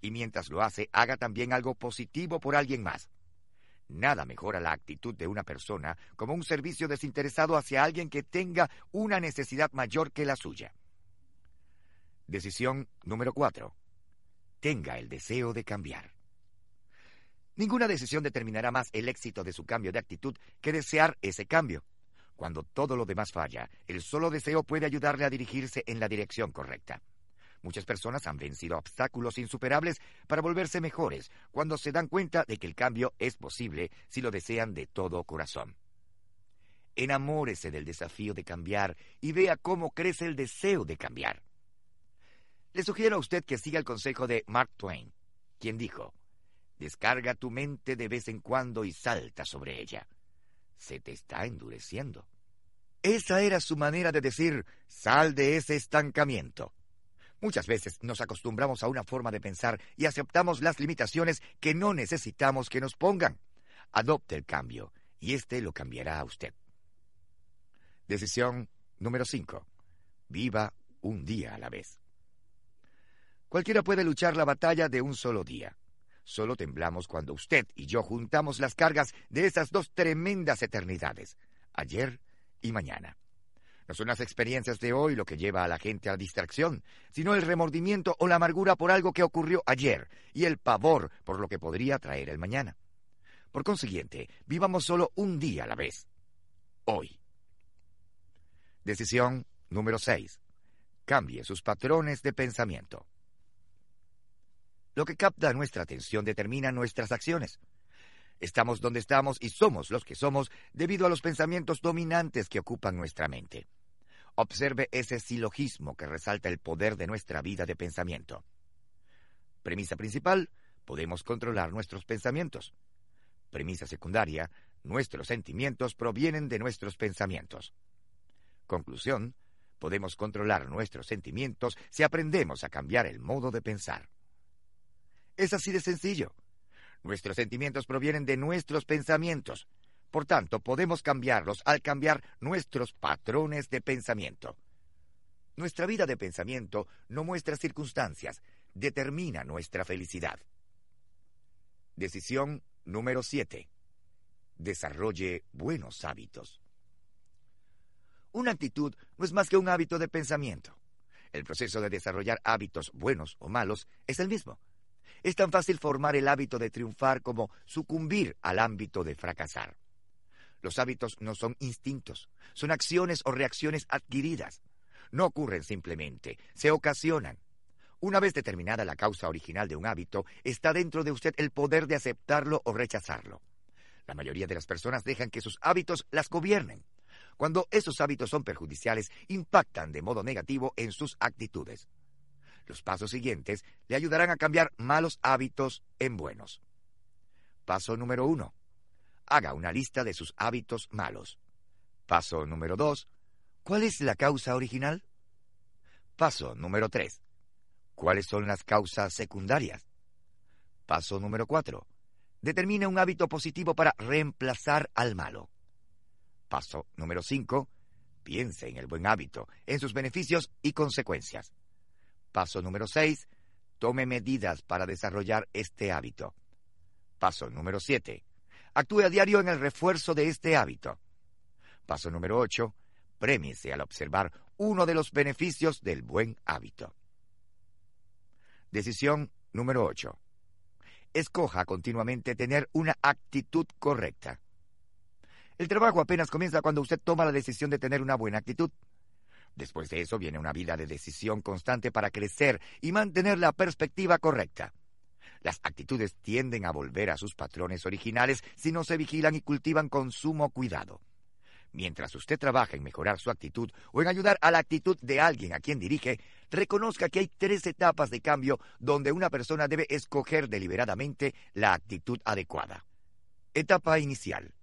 y mientras lo hace, haga también algo positivo por alguien más. Nada mejora la actitud de una persona como un servicio desinteresado hacia alguien que tenga una necesidad mayor que la suya. Decisión número 4 tenga el deseo de cambiar. Ninguna decisión determinará más el éxito de su cambio de actitud que desear ese cambio. Cuando todo lo demás falla, el solo deseo puede ayudarle a dirigirse en la dirección correcta. Muchas personas han vencido obstáculos insuperables para volverse mejores cuando se dan cuenta de que el cambio es posible si lo desean de todo corazón. Enamórese del desafío de cambiar y vea cómo crece el deseo de cambiar. Le sugiero a usted que siga el consejo de Mark Twain, quien dijo, Descarga tu mente de vez en cuando y salta sobre ella. Se te está endureciendo. Esa era su manera de decir, sal de ese estancamiento. Muchas veces nos acostumbramos a una forma de pensar y aceptamos las limitaciones que no necesitamos que nos pongan. Adopte el cambio y éste lo cambiará a usted. Decisión número 5. Viva un día a la vez. Cualquiera puede luchar la batalla de un solo día. Solo temblamos cuando usted y yo juntamos las cargas de esas dos tremendas eternidades, ayer y mañana. No son las experiencias de hoy lo que lleva a la gente a la distracción, sino el remordimiento o la amargura por algo que ocurrió ayer y el pavor por lo que podría traer el mañana. Por consiguiente, vivamos solo un día a la vez. Hoy. Decisión número 6. Cambie sus patrones de pensamiento. Lo que capta nuestra atención determina nuestras acciones. Estamos donde estamos y somos los que somos debido a los pensamientos dominantes que ocupan nuestra mente. Observe ese silogismo que resalta el poder de nuestra vida de pensamiento. Premisa principal, podemos controlar nuestros pensamientos. Premisa secundaria, nuestros sentimientos provienen de nuestros pensamientos. Conclusión, podemos controlar nuestros sentimientos si aprendemos a cambiar el modo de pensar. Es así de sencillo. Nuestros sentimientos provienen de nuestros pensamientos. Por tanto, podemos cambiarlos al cambiar nuestros patrones de pensamiento. Nuestra vida de pensamiento no muestra circunstancias, determina nuestra felicidad. Decisión número 7. Desarrolle buenos hábitos. Una actitud no es más que un hábito de pensamiento. El proceso de desarrollar hábitos buenos o malos es el mismo. Es tan fácil formar el hábito de triunfar como sucumbir al ámbito de fracasar. Los hábitos no son instintos, son acciones o reacciones adquiridas. No ocurren simplemente, se ocasionan. Una vez determinada la causa original de un hábito, está dentro de usted el poder de aceptarlo o rechazarlo. La mayoría de las personas dejan que sus hábitos las gobiernen. Cuando esos hábitos son perjudiciales, impactan de modo negativo en sus actitudes. Los pasos siguientes le ayudarán a cambiar malos hábitos en buenos. Paso número uno. Haga una lista de sus hábitos malos. Paso número dos. ¿Cuál es la causa original? Paso número tres. ¿Cuáles son las causas secundarias? Paso número cuatro. Determine un hábito positivo para reemplazar al malo. Paso número cinco. Piense en el buen hábito, en sus beneficios y consecuencias. Paso número 6. Tome medidas para desarrollar este hábito. Paso número 7. Actúe a diario en el refuerzo de este hábito. Paso número 8. Prémiese al observar uno de los beneficios del buen hábito. Decisión número 8. Escoja continuamente tener una actitud correcta. El trabajo apenas comienza cuando usted toma la decisión de tener una buena actitud. Después de eso viene una vida de decisión constante para crecer y mantener la perspectiva correcta. Las actitudes tienden a volver a sus patrones originales si no se vigilan y cultivan con sumo cuidado. Mientras usted trabaja en mejorar su actitud o en ayudar a la actitud de alguien a quien dirige, reconozca que hay tres etapas de cambio donde una persona debe escoger deliberadamente la actitud adecuada. Etapa inicial.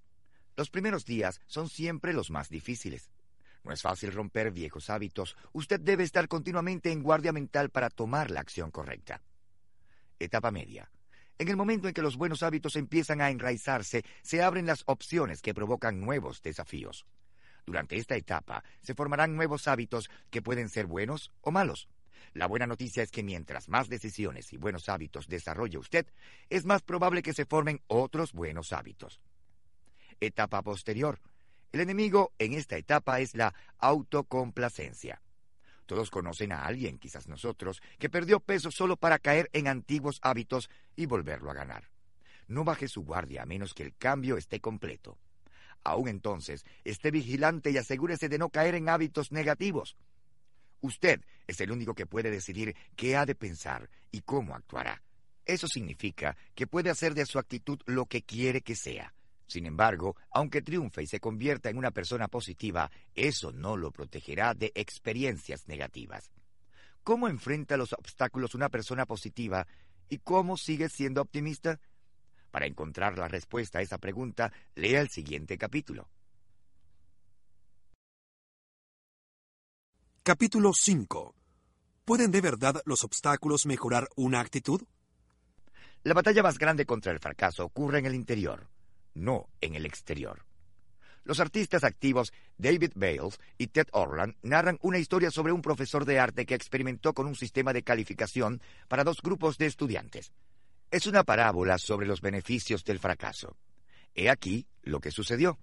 Los primeros días son siempre los más difíciles. No es fácil romper viejos hábitos. Usted debe estar continuamente en guardia mental para tomar la acción correcta. Etapa media. En el momento en que los buenos hábitos empiezan a enraizarse, se abren las opciones que provocan nuevos desafíos. Durante esta etapa se formarán nuevos hábitos que pueden ser buenos o malos. La buena noticia es que mientras más decisiones y buenos hábitos desarrolle usted, es más probable que se formen otros buenos hábitos. Etapa posterior. El enemigo en esta etapa es la autocomplacencia. Todos conocen a alguien, quizás nosotros, que perdió peso solo para caer en antiguos hábitos y volverlo a ganar. No baje su guardia a menos que el cambio esté completo. Aún entonces, esté vigilante y asegúrese de no caer en hábitos negativos. Usted es el único que puede decidir qué ha de pensar y cómo actuará. Eso significa que puede hacer de su actitud lo que quiere que sea. Sin embargo, aunque triunfe y se convierta en una persona positiva, eso no lo protegerá de experiencias negativas. ¿Cómo enfrenta los obstáculos una persona positiva y cómo sigue siendo optimista? Para encontrar la respuesta a esa pregunta, lea el siguiente capítulo. Capítulo 5. ¿Pueden de verdad los obstáculos mejorar una actitud? La batalla más grande contra el fracaso ocurre en el interior, no en el exterior. Los artistas activos David Bales y Ted Orland narran una historia sobre un profesor de arte que experimentó con un sistema de calificación para dos grupos de estudiantes. Es una parábola sobre los beneficios del fracaso. He aquí lo que sucedió.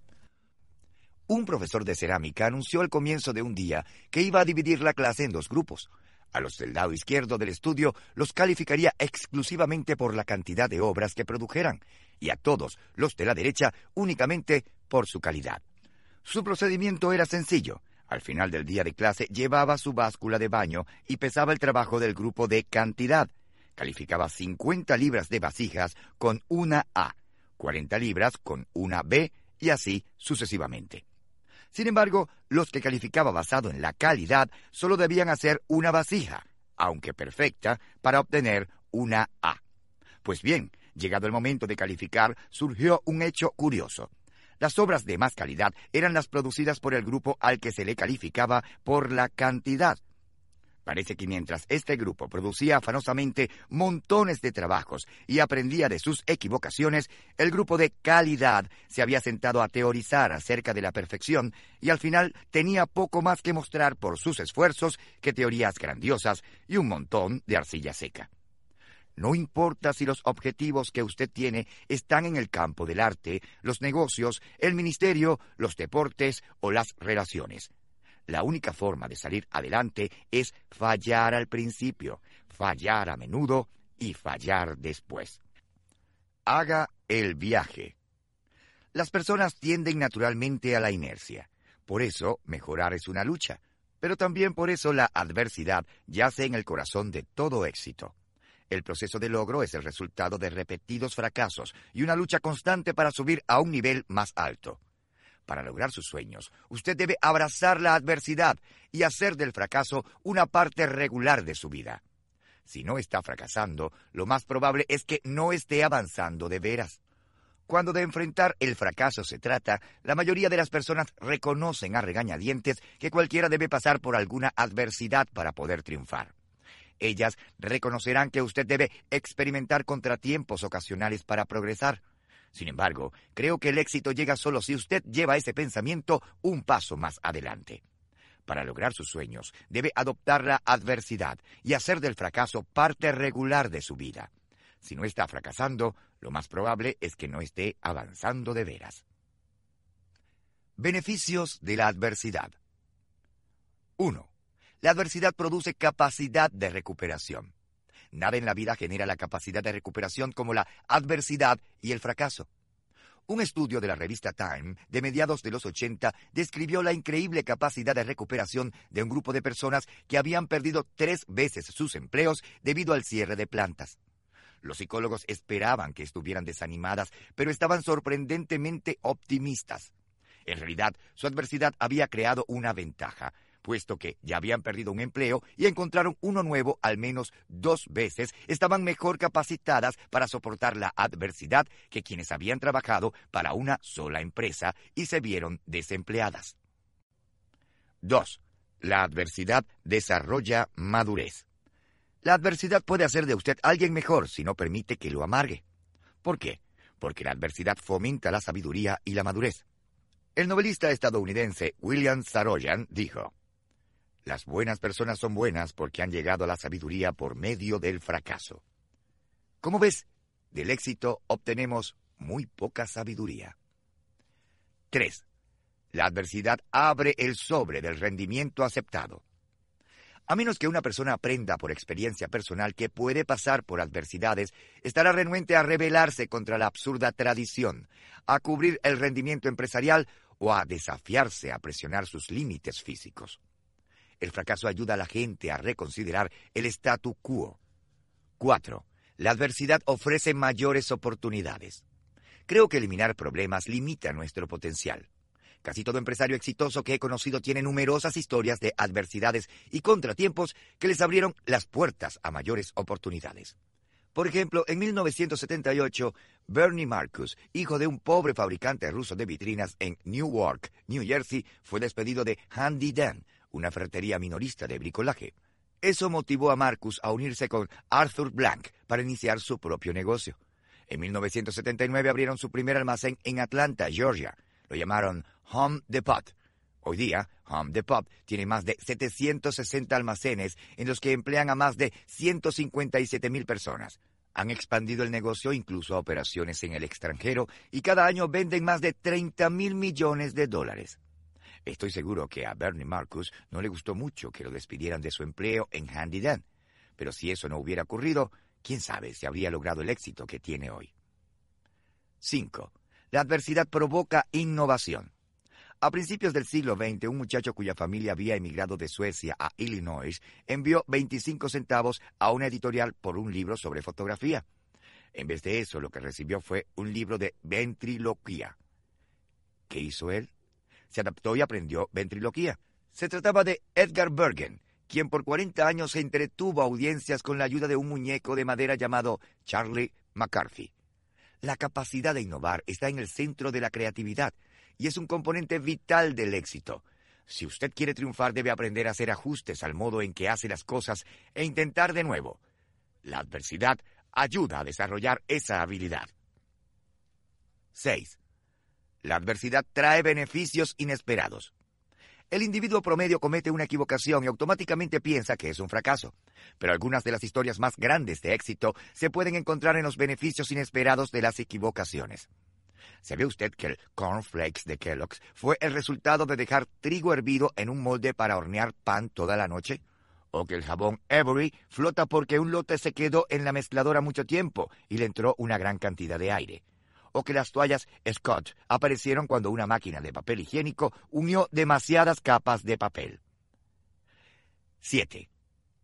Un profesor de cerámica anunció al comienzo de un día que iba a dividir la clase en dos grupos. A los del lado izquierdo del estudio los calificaría exclusivamente por la cantidad de obras que produjeran, y a todos los de la derecha únicamente por su calidad. Su procedimiento era sencillo. Al final del día de clase llevaba su báscula de baño y pesaba el trabajo del grupo de cantidad. Calificaba 50 libras de vasijas con una A, 40 libras con una B y así sucesivamente. Sin embargo, los que calificaba basado en la calidad solo debían hacer una vasija, aunque perfecta, para obtener una A. Pues bien, llegado el momento de calificar, surgió un hecho curioso. Las obras de más calidad eran las producidas por el grupo al que se le calificaba por la cantidad. Parece que mientras este grupo producía afanosamente montones de trabajos y aprendía de sus equivocaciones, el grupo de calidad se había sentado a teorizar acerca de la perfección y al final tenía poco más que mostrar por sus esfuerzos que teorías grandiosas y un montón de arcilla seca. No importa si los objetivos que usted tiene están en el campo del arte, los negocios, el ministerio, los deportes o las relaciones. La única forma de salir adelante es fallar al principio, fallar a menudo y fallar después. Haga el viaje. Las personas tienden naturalmente a la inercia. Por eso, mejorar es una lucha. Pero también por eso la adversidad yace en el corazón de todo éxito. El proceso de logro es el resultado de repetidos fracasos y una lucha constante para subir a un nivel más alto. Para lograr sus sueños, usted debe abrazar la adversidad y hacer del fracaso una parte regular de su vida. Si no está fracasando, lo más probable es que no esté avanzando de veras. Cuando de enfrentar el fracaso se trata, la mayoría de las personas reconocen a regañadientes que cualquiera debe pasar por alguna adversidad para poder triunfar. Ellas reconocerán que usted debe experimentar contratiempos ocasionales para progresar. Sin embargo, creo que el éxito llega solo si usted lleva ese pensamiento un paso más adelante. Para lograr sus sueños, debe adoptar la adversidad y hacer del fracaso parte regular de su vida. Si no está fracasando, lo más probable es que no esté avanzando de veras. Beneficios de la adversidad. 1. La adversidad produce capacidad de recuperación. Nada en la vida genera la capacidad de recuperación como la adversidad y el fracaso. Un estudio de la revista Time de mediados de los 80 describió la increíble capacidad de recuperación de un grupo de personas que habían perdido tres veces sus empleos debido al cierre de plantas. Los psicólogos esperaban que estuvieran desanimadas, pero estaban sorprendentemente optimistas. En realidad, su adversidad había creado una ventaja, puesto que ya habían perdido un empleo y encontraron uno nuevo al menos dos veces, estaban mejor capacitadas para soportar la adversidad que quienes habían trabajado para una sola empresa y se vieron desempleadas. 2. La adversidad desarrolla madurez. La adversidad puede hacer de usted alguien mejor si no permite que lo amargue. ¿Por qué? Porque la adversidad fomenta la sabiduría y la madurez. El novelista estadounidense William Saroyan dijo, las buenas personas son buenas porque han llegado a la sabiduría por medio del fracaso. Como ves, del éxito obtenemos muy poca sabiduría. 3. La adversidad abre el sobre del rendimiento aceptado. A menos que una persona aprenda por experiencia personal que puede pasar por adversidades, estará renuente a rebelarse contra la absurda tradición, a cubrir el rendimiento empresarial o a desafiarse a presionar sus límites físicos. El fracaso ayuda a la gente a reconsiderar el statu quo. 4. La adversidad ofrece mayores oportunidades. Creo que eliminar problemas limita nuestro potencial. Casi todo empresario exitoso que he conocido tiene numerosas historias de adversidades y contratiempos que les abrieron las puertas a mayores oportunidades. Por ejemplo, en 1978, Bernie Marcus, hijo de un pobre fabricante ruso de vitrinas en Newark, New Jersey, fue despedido de Handy Dan, una ferretería minorista de bricolaje. Eso motivó a Marcus a unirse con Arthur Blank para iniciar su propio negocio. En 1979 abrieron su primer almacén en Atlanta, Georgia. Lo llamaron Home Depot. Hoy día, Home Depot tiene más de 760 almacenes en los que emplean a más de 157 mil personas. Han expandido el negocio incluso a operaciones en el extranjero y cada año venden más de 30 mil millones de dólares. Estoy seguro que a Bernie Marcus no le gustó mucho que lo despidieran de su empleo en Handy Dan, pero si eso no hubiera ocurrido, quién sabe si habría logrado el éxito que tiene hoy. 5. La adversidad provoca innovación. A principios del siglo XX, un muchacho cuya familia había emigrado de Suecia a Illinois envió 25 centavos a una editorial por un libro sobre fotografía. En vez de eso, lo que recibió fue un libro de ventriloquía. ¿Qué hizo él? Se adaptó y aprendió ventriloquía. Se trataba de Edgar Bergen, quien por 40 años se entretuvo a audiencias con la ayuda de un muñeco de madera llamado Charlie McCarthy. La capacidad de innovar está en el centro de la creatividad y es un componente vital del éxito. Si usted quiere triunfar debe aprender a hacer ajustes al modo en que hace las cosas e intentar de nuevo. La adversidad ayuda a desarrollar esa habilidad. 6. La adversidad trae beneficios inesperados. El individuo promedio comete una equivocación y automáticamente piensa que es un fracaso. Pero algunas de las historias más grandes de éxito se pueden encontrar en los beneficios inesperados de las equivocaciones. ¿Sabe usted que el cornflakes de Kellogg's fue el resultado de dejar trigo hervido en un molde para hornear pan toda la noche? ¿O que el jabón Avery flota porque un lote se quedó en la mezcladora mucho tiempo y le entró una gran cantidad de aire? ¿O que las toallas Scott aparecieron cuando una máquina de papel higiénico unió demasiadas capas de papel? 7.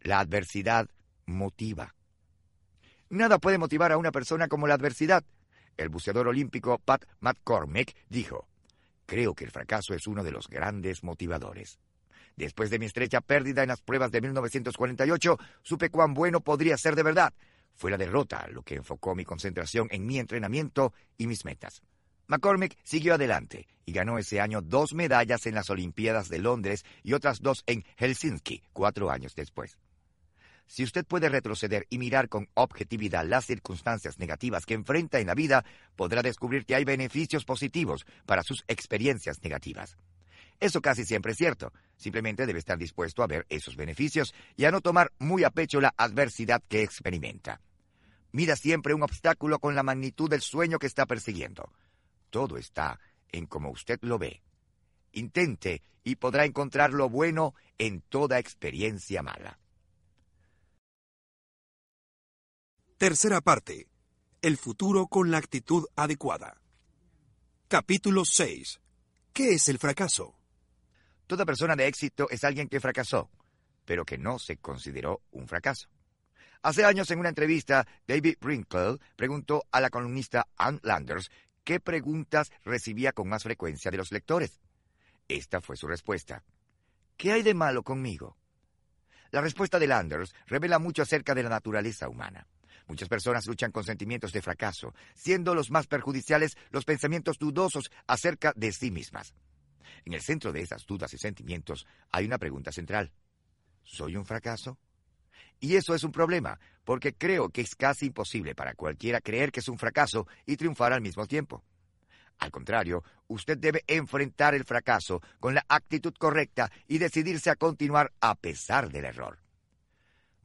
La adversidad motiva. Nada puede motivar a una persona como la adversidad. El buceador olímpico Pat McCormick dijo, Creo que el fracaso es uno de los grandes motivadores. Después de mi estrecha pérdida en las pruebas de 1948, supe cuán bueno podría ser de verdad. Fue la derrota lo que enfocó mi concentración en mi entrenamiento y mis metas. McCormick siguió adelante y ganó ese año dos medallas en las Olimpiadas de Londres y otras dos en Helsinki cuatro años después. Si usted puede retroceder y mirar con objetividad las circunstancias negativas que enfrenta en la vida, podrá descubrir que hay beneficios positivos para sus experiencias negativas. Eso casi siempre es cierto. Simplemente debe estar dispuesto a ver esos beneficios y a no tomar muy a pecho la adversidad que experimenta. Mida siempre un obstáculo con la magnitud del sueño que está persiguiendo. Todo está en cómo usted lo ve. Intente y podrá encontrar lo bueno en toda experiencia mala. Tercera parte. El futuro con la actitud adecuada. Capítulo 6. ¿Qué es el fracaso? Toda persona de éxito es alguien que fracasó, pero que no se consideró un fracaso. Hace años en una entrevista, David Brinkle preguntó a la columnista Ann Landers qué preguntas recibía con más frecuencia de los lectores. Esta fue su respuesta. ¿Qué hay de malo conmigo? La respuesta de Landers revela mucho acerca de la naturaleza humana. Muchas personas luchan con sentimientos de fracaso, siendo los más perjudiciales los pensamientos dudosos acerca de sí mismas. En el centro de esas dudas y sentimientos hay una pregunta central. ¿Soy un fracaso? Y eso es un problema, porque creo que es casi imposible para cualquiera creer que es un fracaso y triunfar al mismo tiempo. Al contrario, usted debe enfrentar el fracaso con la actitud correcta y decidirse a continuar a pesar del error.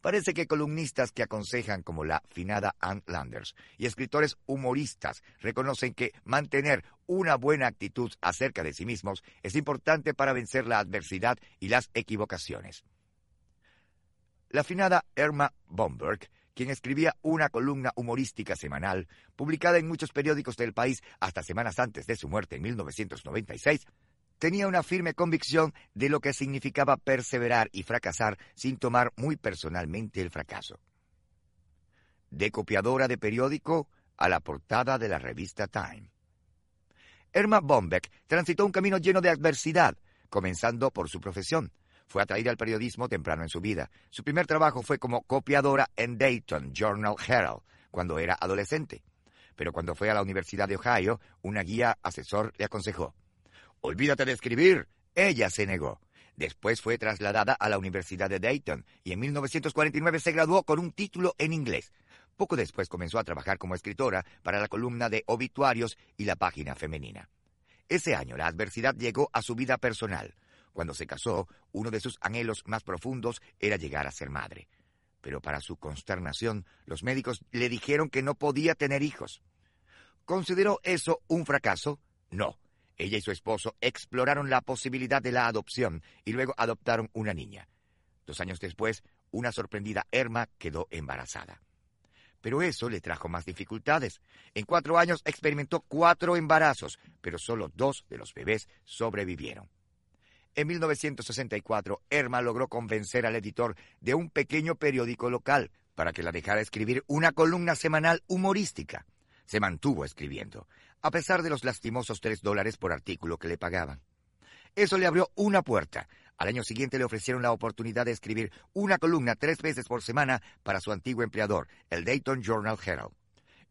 Parece que columnistas que aconsejan como la finada Ann Landers y escritores humoristas reconocen que mantener una buena actitud acerca de sí mismos es importante para vencer la adversidad y las equivocaciones. La finada Irma Bomberg, quien escribía una columna humorística semanal, publicada en muchos periódicos del país hasta semanas antes de su muerte en 1996, tenía una firme convicción de lo que significaba perseverar y fracasar sin tomar muy personalmente el fracaso. De copiadora de periódico a la portada de la revista Time. Erma Bombeck transitó un camino lleno de adversidad, comenzando por su profesión. Fue atraída al periodismo temprano en su vida. Su primer trabajo fue como copiadora en Dayton Journal Herald, cuando era adolescente. Pero cuando fue a la Universidad de Ohio, una guía asesor le aconsejó, Olvídate de escribir. Ella se negó. Después fue trasladada a la Universidad de Dayton y en 1949 se graduó con un título en inglés. Poco después comenzó a trabajar como escritora para la columna de obituarios y la página femenina. Ese año la adversidad llegó a su vida personal. Cuando se casó, uno de sus anhelos más profundos era llegar a ser madre. Pero para su consternación, los médicos le dijeron que no podía tener hijos. ¿Consideró eso un fracaso? No. Ella y su esposo exploraron la posibilidad de la adopción y luego adoptaron una niña. Dos años después, una sorprendida Erma quedó embarazada. Pero eso le trajo más dificultades. En cuatro años experimentó cuatro embarazos, pero solo dos de los bebés sobrevivieron. En 1964, Erma logró convencer al editor de un pequeño periódico local para que la dejara escribir una columna semanal humorística. Se mantuvo escribiendo, a pesar de los lastimosos tres dólares por artículo que le pagaban. Eso le abrió una puerta, al año siguiente le ofrecieron la oportunidad de escribir una columna tres veces por semana para su antiguo empleador, el Dayton Journal Herald.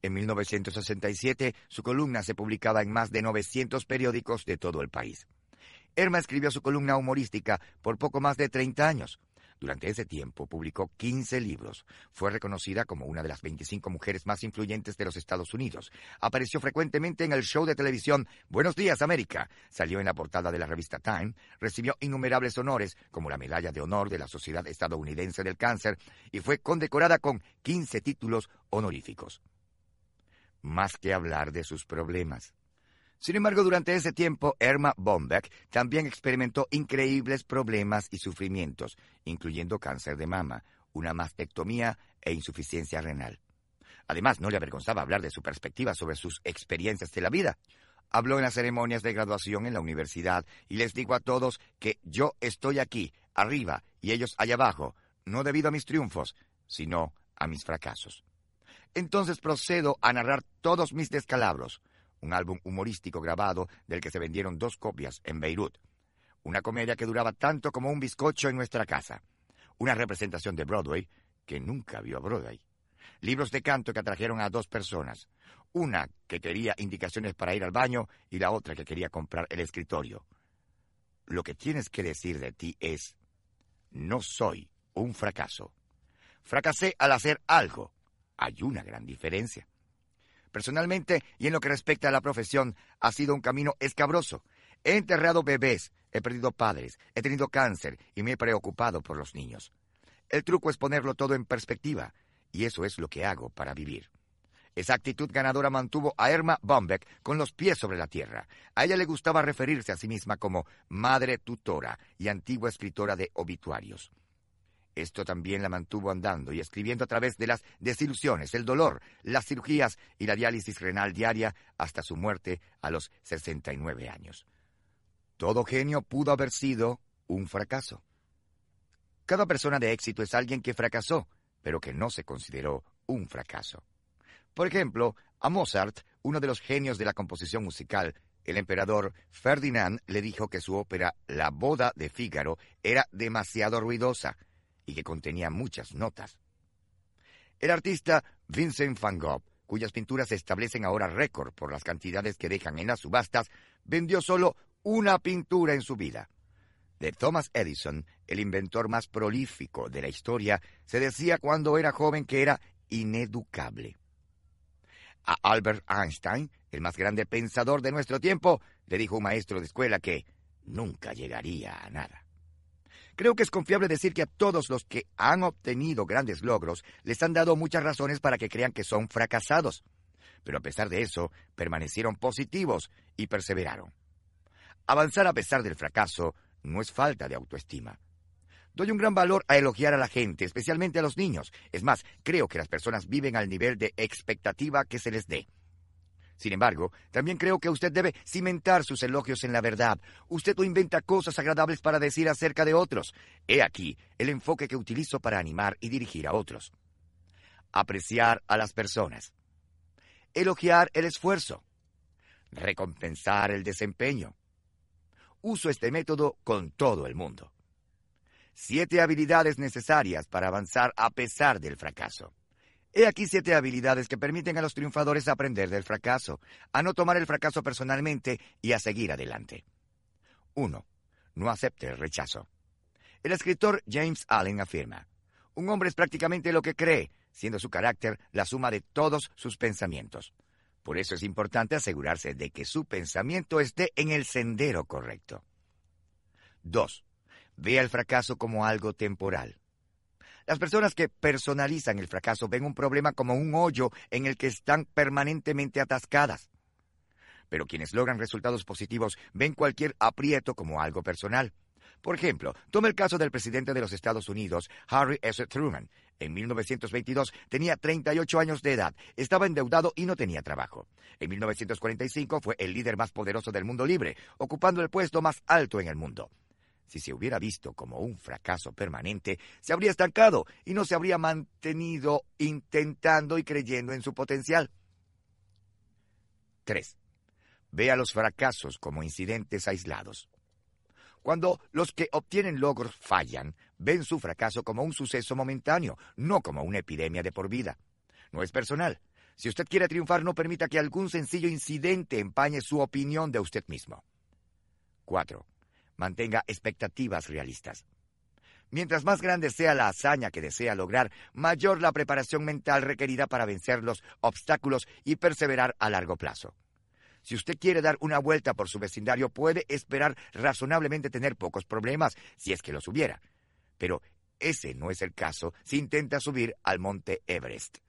En 1967, su columna se publicaba en más de 900 periódicos de todo el país. Erma escribió su columna humorística por poco más de 30 años. Durante ese tiempo publicó 15 libros. Fue reconocida como una de las 25 mujeres más influyentes de los Estados Unidos. Apareció frecuentemente en el show de televisión Buenos Días América. Salió en la portada de la revista Time. Recibió innumerables honores como la Medalla de Honor de la Sociedad Estadounidense del Cáncer y fue condecorada con 15 títulos honoríficos. Más que hablar de sus problemas. Sin embargo, durante ese tiempo, Erma Bombeck también experimentó increíbles problemas y sufrimientos, incluyendo cáncer de mama, una mastectomía e insuficiencia renal. Además, no le avergonzaba hablar de su perspectiva sobre sus experiencias de la vida. Habló en las ceremonias de graduación en la universidad y les digo a todos que yo estoy aquí, arriba, y ellos allá abajo, no debido a mis triunfos, sino a mis fracasos. Entonces procedo a narrar todos mis descalabros, un álbum humorístico grabado del que se vendieron dos copias en Beirut. Una comedia que duraba tanto como un bizcocho en nuestra casa. Una representación de Broadway que nunca vio a Broadway. Libros de canto que atrajeron a dos personas. Una que quería indicaciones para ir al baño y la otra que quería comprar el escritorio. Lo que tienes que decir de ti es, no soy un fracaso. Fracasé al hacer algo. Hay una gran diferencia. Personalmente, y en lo que respecta a la profesión, ha sido un camino escabroso. He enterrado bebés, he perdido padres, he tenido cáncer y me he preocupado por los niños. El truco es ponerlo todo en perspectiva, y eso es lo que hago para vivir. Esa actitud ganadora mantuvo a Erma Bombeck con los pies sobre la tierra. A ella le gustaba referirse a sí misma como madre tutora y antigua escritora de obituarios. Esto también la mantuvo andando y escribiendo a través de las desilusiones, el dolor, las cirugías y la diálisis renal diaria hasta su muerte a los 69 años. Todo genio pudo haber sido un fracaso. Cada persona de éxito es alguien que fracasó, pero que no se consideró un fracaso. Por ejemplo, a Mozart, uno de los genios de la composición musical, el emperador Ferdinand le dijo que su ópera La boda de Fígaro era demasiado ruidosa y que contenía muchas notas. El artista Vincent van Gogh, cuyas pinturas establecen ahora récord por las cantidades que dejan en las subastas, vendió solo una pintura en su vida. De Thomas Edison, el inventor más prolífico de la historia, se decía cuando era joven que era ineducable. A Albert Einstein, el más grande pensador de nuestro tiempo, le dijo un maestro de escuela que nunca llegaría a nada. Creo que es confiable decir que a todos los que han obtenido grandes logros les han dado muchas razones para que crean que son fracasados. Pero a pesar de eso, permanecieron positivos y perseveraron. Avanzar a pesar del fracaso no es falta de autoestima. Doy un gran valor a elogiar a la gente, especialmente a los niños. Es más, creo que las personas viven al nivel de expectativa que se les dé. Sin embargo, también creo que usted debe cimentar sus elogios en la verdad. Usted no inventa cosas agradables para decir acerca de otros. He aquí el enfoque que utilizo para animar y dirigir a otros. Apreciar a las personas. Elogiar el esfuerzo. Recompensar el desempeño. Uso este método con todo el mundo. Siete habilidades necesarias para avanzar a pesar del fracaso. He aquí siete habilidades que permiten a los triunfadores aprender del fracaso, a no tomar el fracaso personalmente y a seguir adelante. 1. No acepte el rechazo. El escritor James Allen afirma, un hombre es prácticamente lo que cree, siendo su carácter la suma de todos sus pensamientos. Por eso es importante asegurarse de que su pensamiento esté en el sendero correcto. 2. Vea el fracaso como algo temporal. Las personas que personalizan el fracaso ven un problema como un hoyo en el que están permanentemente atascadas. Pero quienes logran resultados positivos ven cualquier aprieto como algo personal. Por ejemplo, tome el caso del presidente de los Estados Unidos, Harry S. Truman. En 1922 tenía 38 años de edad, estaba endeudado y no tenía trabajo. En 1945 fue el líder más poderoso del mundo libre, ocupando el puesto más alto en el mundo si se hubiera visto como un fracaso permanente, se habría estancado y no se habría mantenido intentando y creyendo en su potencial. 3. Vea los fracasos como incidentes aislados. Cuando los que obtienen logros fallan, ven su fracaso como un suceso momentáneo, no como una epidemia de por vida. No es personal. Si usted quiere triunfar, no permita que algún sencillo incidente empañe su opinión de usted mismo. 4 mantenga expectativas realistas. Mientras más grande sea la hazaña que desea lograr, mayor la preparación mental requerida para vencer los obstáculos y perseverar a largo plazo. Si usted quiere dar una vuelta por su vecindario, puede esperar razonablemente tener pocos problemas, si es que los hubiera. Pero ese no es el caso si intenta subir al monte Everest.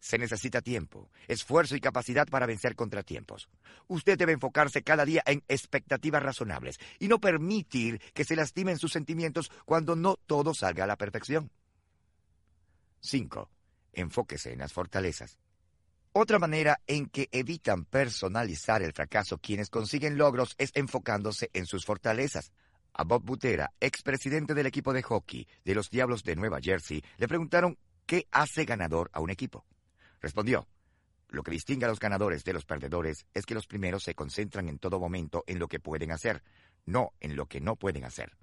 Se necesita tiempo, esfuerzo y capacidad para vencer contratiempos. Usted debe enfocarse cada día en expectativas razonables y no permitir que se lastimen sus sentimientos cuando no todo salga a la perfección. 5. Enfóquese en las fortalezas. Otra manera en que evitan personalizar el fracaso quienes consiguen logros es enfocándose en sus fortalezas. A Bob Butera, expresidente del equipo de hockey de los Diablos de Nueva Jersey, le preguntaron qué hace ganador a un equipo. Respondió, lo que distingue a los ganadores de los perdedores es que los primeros se concentran en todo momento en lo que pueden hacer, no en lo que no pueden hacer.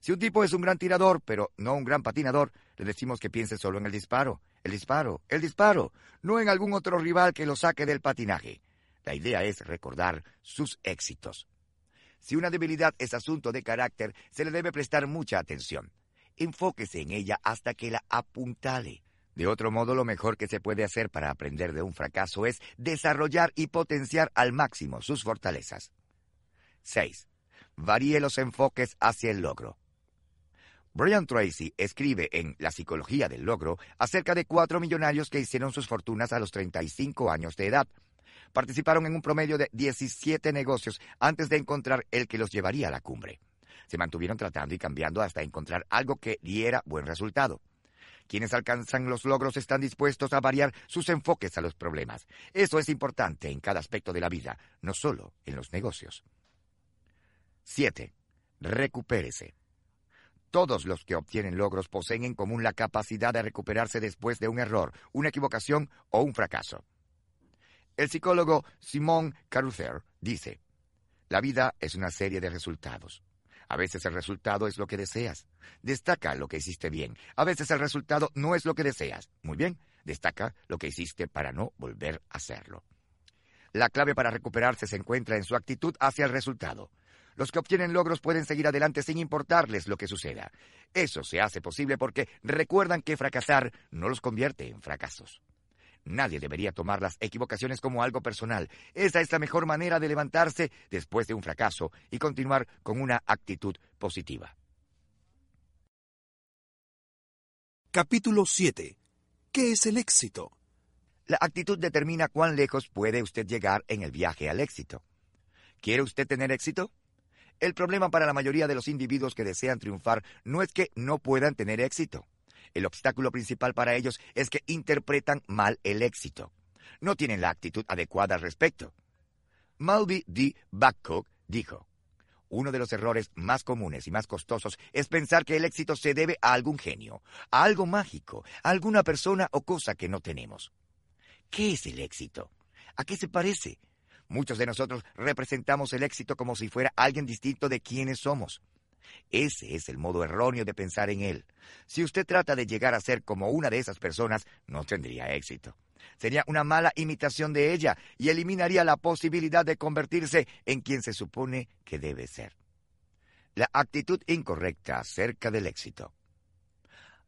Si un tipo es un gran tirador, pero no un gran patinador, le decimos que piense solo en el disparo, el disparo, el disparo, no en algún otro rival que lo saque del patinaje. La idea es recordar sus éxitos. Si una debilidad es asunto de carácter, se le debe prestar mucha atención. Enfóquese en ella hasta que la apuntale. De otro modo, lo mejor que se puede hacer para aprender de un fracaso es desarrollar y potenciar al máximo sus fortalezas. 6. Varíe los enfoques hacia el logro. Brian Tracy escribe en La psicología del logro acerca de cuatro millonarios que hicieron sus fortunas a los 35 años de edad. Participaron en un promedio de 17 negocios antes de encontrar el que los llevaría a la cumbre. Se mantuvieron tratando y cambiando hasta encontrar algo que diera buen resultado. Quienes alcanzan los logros están dispuestos a variar sus enfoques a los problemas. Eso es importante en cada aspecto de la vida, no solo en los negocios. 7. Recupérese. Todos los que obtienen logros poseen en común la capacidad de recuperarse después de un error, una equivocación o un fracaso. El psicólogo Simon Caruthers dice, la vida es una serie de resultados. A veces el resultado es lo que deseas. Destaca lo que hiciste bien. A veces el resultado no es lo que deseas. Muy bien, destaca lo que hiciste para no volver a hacerlo. La clave para recuperarse se encuentra en su actitud hacia el resultado. Los que obtienen logros pueden seguir adelante sin importarles lo que suceda. Eso se hace posible porque recuerdan que fracasar no los convierte en fracasos. Nadie debería tomar las equivocaciones como algo personal. Esa es la mejor manera de levantarse después de un fracaso y continuar con una actitud positiva. Capítulo 7. ¿Qué es el éxito? La actitud determina cuán lejos puede usted llegar en el viaje al éxito. ¿Quiere usted tener éxito? El problema para la mayoría de los individuos que desean triunfar no es que no puedan tener éxito. El obstáculo principal para ellos es que interpretan mal el éxito. No tienen la actitud adecuada al respecto. Malby D. Babcock dijo, uno de los errores más comunes y más costosos es pensar que el éxito se debe a algún genio, a algo mágico, a alguna persona o cosa que no tenemos. ¿Qué es el éxito? ¿A qué se parece? Muchos de nosotros representamos el éxito como si fuera alguien distinto de quienes somos. Ese es el modo erróneo de pensar en él. Si usted trata de llegar a ser como una de esas personas, no tendría éxito. Sería una mala imitación de ella y eliminaría la posibilidad de convertirse en quien se supone que debe ser. La actitud incorrecta acerca del éxito.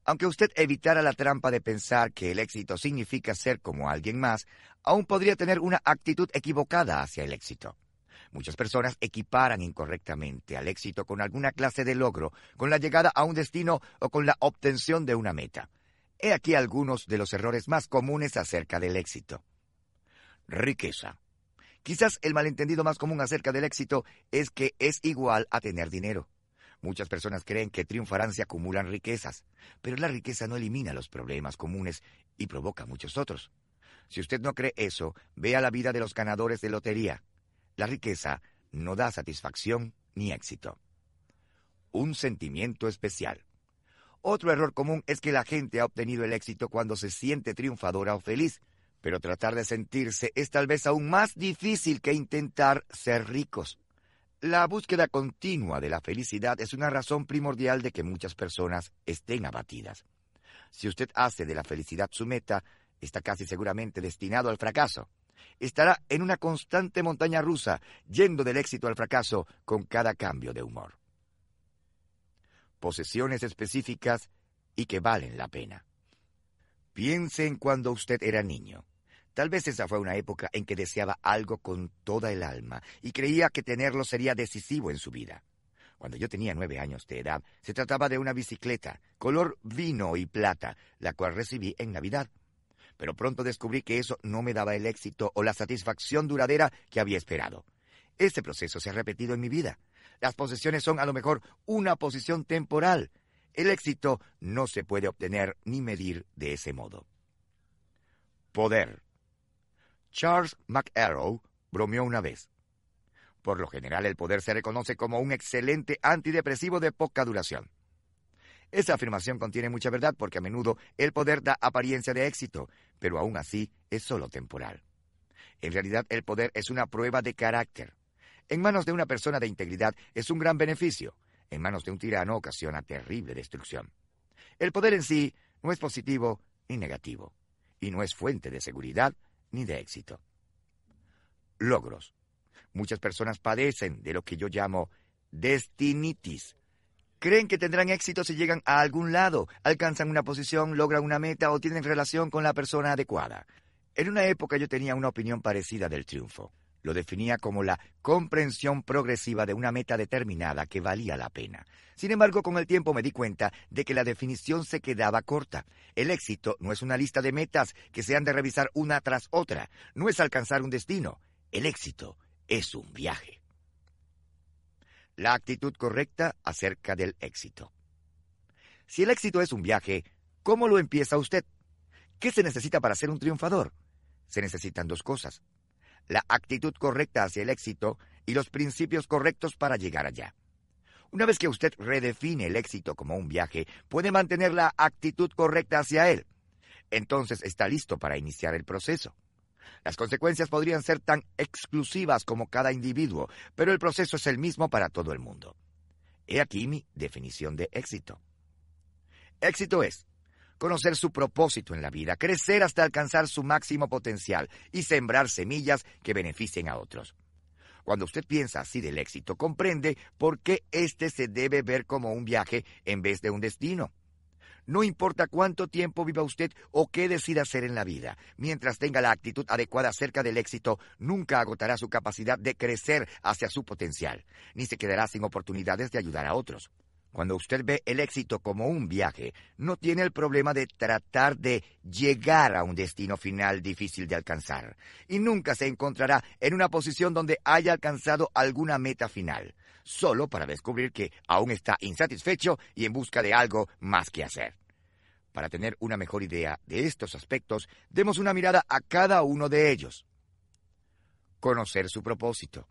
Aunque usted evitara la trampa de pensar que el éxito significa ser como alguien más, aún podría tener una actitud equivocada hacia el éxito. Muchas personas equiparan incorrectamente al éxito con alguna clase de logro, con la llegada a un destino o con la obtención de una meta. He aquí algunos de los errores más comunes acerca del éxito. Riqueza. Quizás el malentendido más común acerca del éxito es que es igual a tener dinero. Muchas personas creen que triunfarán si acumulan riquezas, pero la riqueza no elimina los problemas comunes y provoca muchos otros. Si usted no cree eso, vea la vida de los ganadores de lotería. La riqueza no da satisfacción ni éxito. Un sentimiento especial. Otro error común es que la gente ha obtenido el éxito cuando se siente triunfadora o feliz, pero tratar de sentirse es tal vez aún más difícil que intentar ser ricos. La búsqueda continua de la felicidad es una razón primordial de que muchas personas estén abatidas. Si usted hace de la felicidad su meta, está casi seguramente destinado al fracaso. Estará en una constante montaña rusa, yendo del éxito al fracaso con cada cambio de humor posesiones específicas y que valen la pena. Piense en cuando usted era niño. Tal vez esa fue una época en que deseaba algo con toda el alma y creía que tenerlo sería decisivo en su vida. Cuando yo tenía nueve años de edad, se trataba de una bicicleta, color vino y plata, la cual recibí en Navidad. Pero pronto descubrí que eso no me daba el éxito o la satisfacción duradera que había esperado. Este proceso se ha repetido en mi vida. Las posesiones son a lo mejor una posición temporal. El éxito no se puede obtener ni medir de ese modo. Poder. Charles McArrow bromeó una vez. Por lo general el poder se reconoce como un excelente antidepresivo de poca duración. Esa afirmación contiene mucha verdad porque a menudo el poder da apariencia de éxito, pero aún así es solo temporal. En realidad el poder es una prueba de carácter. En manos de una persona de integridad es un gran beneficio. En manos de un tirano ocasiona terrible destrucción. El poder en sí no es positivo ni negativo, y no es fuente de seguridad ni de éxito. Logros. Muchas personas padecen de lo que yo llamo destinitis. Creen que tendrán éxito si llegan a algún lado, alcanzan una posición, logran una meta o tienen relación con la persona adecuada. En una época yo tenía una opinión parecida del triunfo lo definía como la comprensión progresiva de una meta determinada que valía la pena. Sin embargo, con el tiempo me di cuenta de que la definición se quedaba corta. El éxito no es una lista de metas que se han de revisar una tras otra, no es alcanzar un destino. El éxito es un viaje. La actitud correcta acerca del éxito. Si el éxito es un viaje, ¿cómo lo empieza usted? ¿Qué se necesita para ser un triunfador? Se necesitan dos cosas la actitud correcta hacia el éxito y los principios correctos para llegar allá. Una vez que usted redefine el éxito como un viaje, puede mantener la actitud correcta hacia él. Entonces está listo para iniciar el proceso. Las consecuencias podrían ser tan exclusivas como cada individuo, pero el proceso es el mismo para todo el mundo. He aquí mi definición de éxito. Éxito es conocer su propósito en la vida, crecer hasta alcanzar su máximo potencial y sembrar semillas que beneficien a otros. Cuando usted piensa así del éxito, comprende por qué éste se debe ver como un viaje en vez de un destino. No importa cuánto tiempo viva usted o qué decida hacer en la vida, mientras tenga la actitud adecuada acerca del éxito, nunca agotará su capacidad de crecer hacia su potencial, ni se quedará sin oportunidades de ayudar a otros. Cuando usted ve el éxito como un viaje, no tiene el problema de tratar de llegar a un destino final difícil de alcanzar, y nunca se encontrará en una posición donde haya alcanzado alguna meta final, solo para descubrir que aún está insatisfecho y en busca de algo más que hacer. Para tener una mejor idea de estos aspectos, demos una mirada a cada uno de ellos. Conocer su propósito.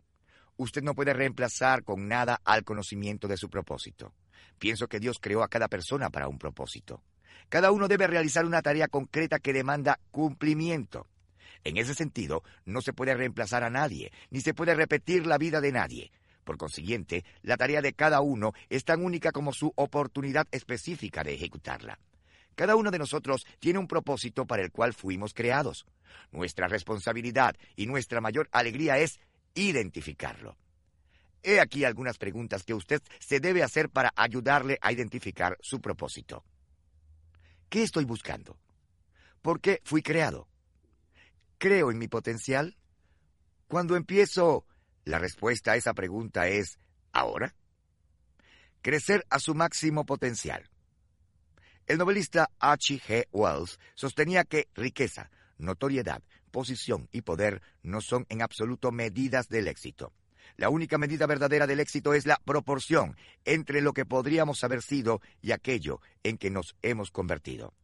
Usted no puede reemplazar con nada al conocimiento de su propósito. Pienso que Dios creó a cada persona para un propósito. Cada uno debe realizar una tarea concreta que demanda cumplimiento. En ese sentido, no se puede reemplazar a nadie, ni se puede repetir la vida de nadie. Por consiguiente, la tarea de cada uno es tan única como su oportunidad específica de ejecutarla. Cada uno de nosotros tiene un propósito para el cual fuimos creados. Nuestra responsabilidad y nuestra mayor alegría es identificarlo. He aquí algunas preguntas que usted se debe hacer para ayudarle a identificar su propósito. ¿Qué estoy buscando? ¿Por qué fui creado? ¿Creo en mi potencial? Cuando empiezo, la respuesta a esa pregunta es ¿ahora? Crecer a su máximo potencial. El novelista H. G. Wells sostenía que riqueza, notoriedad, posición y poder no son en absoluto medidas del éxito. La única medida verdadera del éxito es la proporción entre lo que podríamos haber sido y aquello en que nos hemos convertido.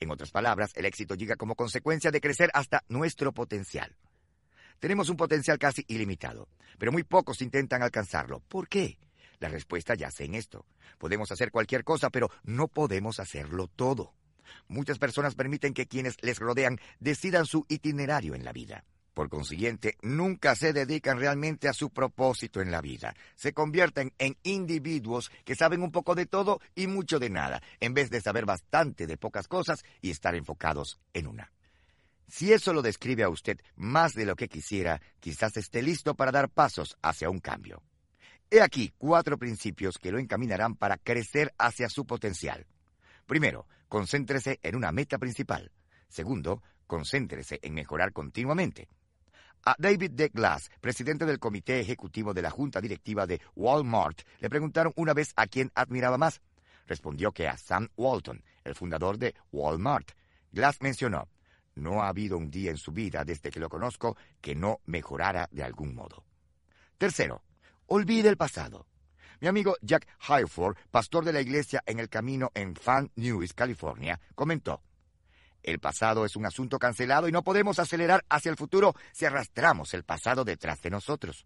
En otras palabras, el éxito llega como consecuencia de crecer hasta nuestro potencial. Tenemos un potencial casi ilimitado, pero muy pocos intentan alcanzarlo. ¿Por qué? La respuesta yace en esto. Podemos hacer cualquier cosa, pero no podemos hacerlo todo. Muchas personas permiten que quienes les rodean decidan su itinerario en la vida. Por consiguiente, nunca se dedican realmente a su propósito en la vida. Se convierten en individuos que saben un poco de todo y mucho de nada, en vez de saber bastante de pocas cosas y estar enfocados en una. Si eso lo describe a usted más de lo que quisiera, quizás esté listo para dar pasos hacia un cambio. He aquí cuatro principios que lo encaminarán para crecer hacia su potencial. Primero, concéntrese en una meta principal. Segundo, concéntrese en mejorar continuamente. A David D. Glass, presidente del comité ejecutivo de la junta directiva de Walmart, le preguntaron una vez a quién admiraba más. Respondió que a Sam Walton, el fundador de Walmart. Glass mencionó, no ha habido un día en su vida desde que lo conozco que no mejorara de algún modo. Tercero, olvide el pasado. Mi amigo Jack Highford, pastor de la iglesia en el camino en Fan Nuys, California, comentó, el pasado es un asunto cancelado y no podemos acelerar hacia el futuro si arrastramos el pasado detrás de nosotros.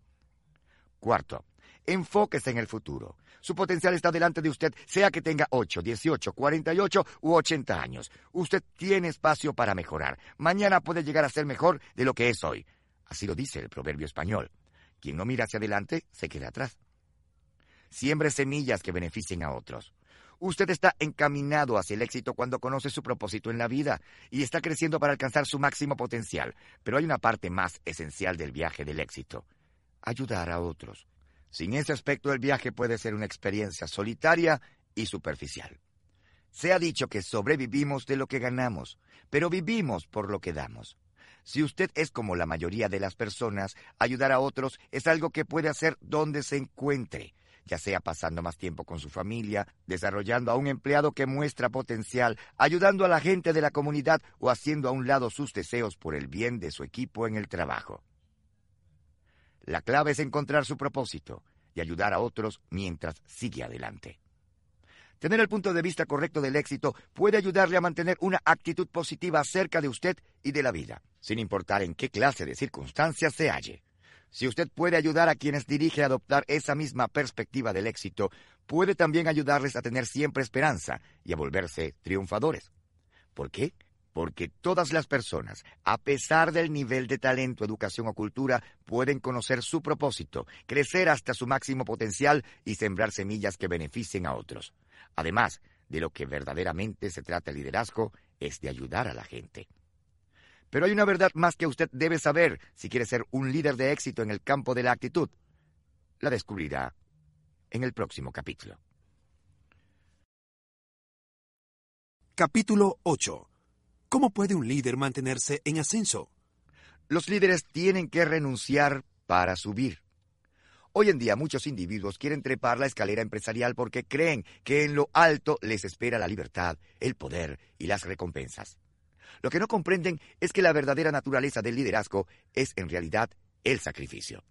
Cuarto, enfóquese en el futuro. Su potencial está delante de usted, sea que tenga 8, 18, 48 u 80 años. Usted tiene espacio para mejorar. Mañana puede llegar a ser mejor de lo que es hoy. Así lo dice el proverbio español. Quien no mira hacia adelante se queda atrás. Siembre semillas que beneficien a otros. Usted está encaminado hacia el éxito cuando conoce su propósito en la vida y está creciendo para alcanzar su máximo potencial. Pero hay una parte más esencial del viaje del éxito. Ayudar a otros. Sin ese aspecto el viaje puede ser una experiencia solitaria y superficial. Se ha dicho que sobrevivimos de lo que ganamos, pero vivimos por lo que damos. Si usted es como la mayoría de las personas, ayudar a otros es algo que puede hacer donde se encuentre ya sea pasando más tiempo con su familia, desarrollando a un empleado que muestra potencial, ayudando a la gente de la comunidad o haciendo a un lado sus deseos por el bien de su equipo en el trabajo. La clave es encontrar su propósito y ayudar a otros mientras sigue adelante. Tener el punto de vista correcto del éxito puede ayudarle a mantener una actitud positiva acerca de usted y de la vida, sin importar en qué clase de circunstancias se halle. Si usted puede ayudar a quienes dirige a adoptar esa misma perspectiva del éxito, puede también ayudarles a tener siempre esperanza y a volverse triunfadores. ¿Por qué? Porque todas las personas, a pesar del nivel de talento, educación o cultura, pueden conocer su propósito, crecer hasta su máximo potencial y sembrar semillas que beneficien a otros. Además, de lo que verdaderamente se trata el liderazgo es de ayudar a la gente. Pero hay una verdad más que usted debe saber si quiere ser un líder de éxito en el campo de la actitud. La descubrirá en el próximo capítulo. Capítulo 8. ¿Cómo puede un líder mantenerse en ascenso? Los líderes tienen que renunciar para subir. Hoy en día muchos individuos quieren trepar la escalera empresarial porque creen que en lo alto les espera la libertad, el poder y las recompensas. Lo que no comprenden es que la verdadera naturaleza del liderazgo es en realidad el sacrificio.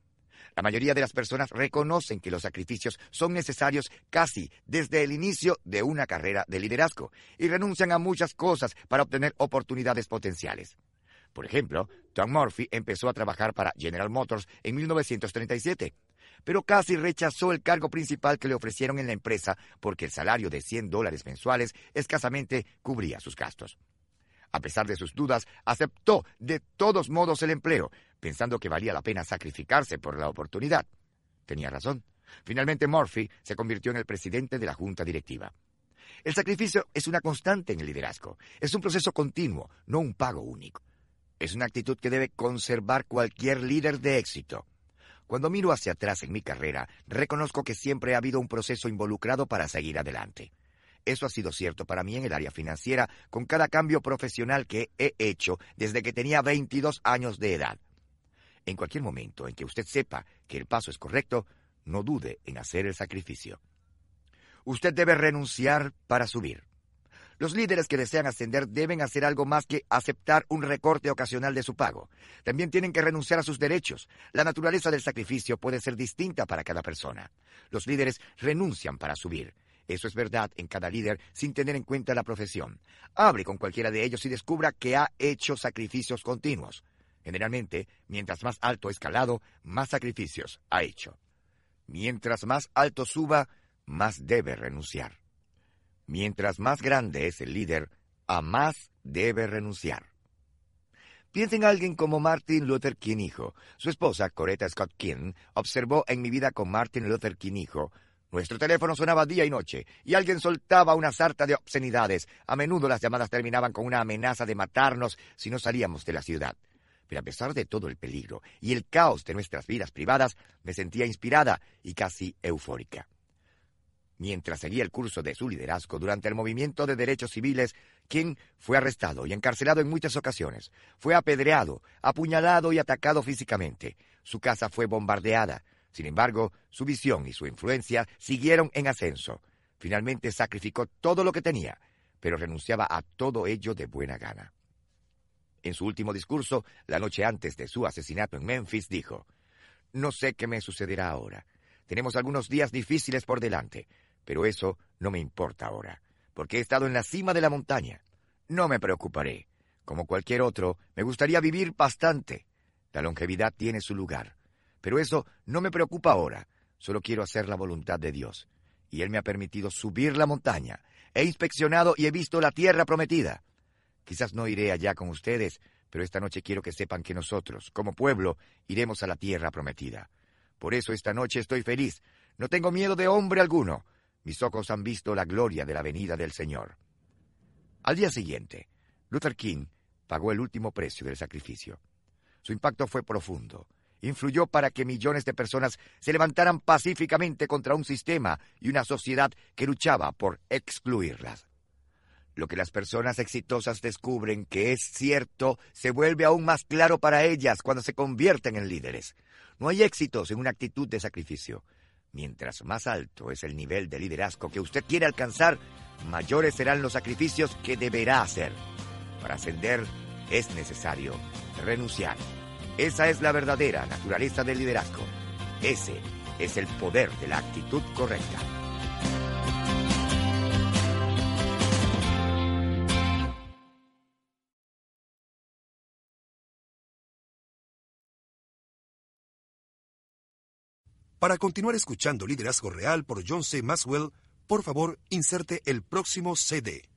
La mayoría de las personas reconocen que los sacrificios son necesarios casi desde el inicio de una carrera de liderazgo y renuncian a muchas cosas para obtener oportunidades potenciales. Por ejemplo, Tom Murphy empezó a trabajar para General Motors en 1937, pero casi rechazó el cargo principal que le ofrecieron en la empresa porque el salario de 100 dólares mensuales escasamente cubría sus gastos. A pesar de sus dudas, aceptó de todos modos el empleo, pensando que valía la pena sacrificarse por la oportunidad. Tenía razón. Finalmente Murphy se convirtió en el presidente de la junta directiva. El sacrificio es una constante en el liderazgo. Es un proceso continuo, no un pago único. Es una actitud que debe conservar cualquier líder de éxito. Cuando miro hacia atrás en mi carrera, reconozco que siempre ha habido un proceso involucrado para seguir adelante. Eso ha sido cierto para mí en el área financiera con cada cambio profesional que he hecho desde que tenía 22 años de edad. En cualquier momento en que usted sepa que el paso es correcto, no dude en hacer el sacrificio. Usted debe renunciar para subir. Los líderes que desean ascender deben hacer algo más que aceptar un recorte ocasional de su pago. También tienen que renunciar a sus derechos. La naturaleza del sacrificio puede ser distinta para cada persona. Los líderes renuncian para subir. Eso es verdad en cada líder sin tener en cuenta la profesión. Hable con cualquiera de ellos y descubra que ha hecho sacrificios continuos. Generalmente, mientras más alto escalado, más sacrificios ha hecho. Mientras más alto suba, más debe renunciar. Mientras más grande es el líder, a más debe renunciar. Piensa en alguien como Martin Luther King hijo. Su esposa, Coretta Scott King, observó en mi vida con Martin Luther King hijo nuestro teléfono sonaba día y noche, y alguien soltaba una sarta de obscenidades. A menudo las llamadas terminaban con una amenaza de matarnos si no salíamos de la ciudad. Pero a pesar de todo el peligro y el caos de nuestras vidas privadas, me sentía inspirada y casi eufórica. Mientras seguía el curso de su liderazgo durante el movimiento de derechos civiles, King fue arrestado y encarcelado en muchas ocasiones. Fue apedreado, apuñalado y atacado físicamente. Su casa fue bombardeada. Sin embargo, su visión y su influencia siguieron en ascenso. Finalmente sacrificó todo lo que tenía, pero renunciaba a todo ello de buena gana. En su último discurso, la noche antes de su asesinato en Memphis, dijo, No sé qué me sucederá ahora. Tenemos algunos días difíciles por delante, pero eso no me importa ahora, porque he estado en la cima de la montaña. No me preocuparé. Como cualquier otro, me gustaría vivir bastante. La longevidad tiene su lugar. Pero eso no me preocupa ahora. Solo quiero hacer la voluntad de Dios. Y Él me ha permitido subir la montaña. He inspeccionado y he visto la tierra prometida. Quizás no iré allá con ustedes, pero esta noche quiero que sepan que nosotros, como pueblo, iremos a la tierra prometida. Por eso esta noche estoy feliz. No tengo miedo de hombre alguno. Mis ojos han visto la gloria de la venida del Señor. Al día siguiente, Luther King pagó el último precio del sacrificio. Su impacto fue profundo influyó para que millones de personas se levantaran pacíficamente contra un sistema y una sociedad que luchaba por excluirlas. Lo que las personas exitosas descubren que es cierto se vuelve aún más claro para ellas cuando se convierten en líderes. No hay éxitos en una actitud de sacrificio. Mientras más alto es el nivel de liderazgo que usted quiere alcanzar, mayores serán los sacrificios que deberá hacer. Para ascender es necesario renunciar. Esa es la verdadera naturaleza del liderazgo. Ese es el poder de la actitud correcta. Para continuar escuchando Liderazgo Real por John C. Maxwell, por favor, inserte el próximo CD.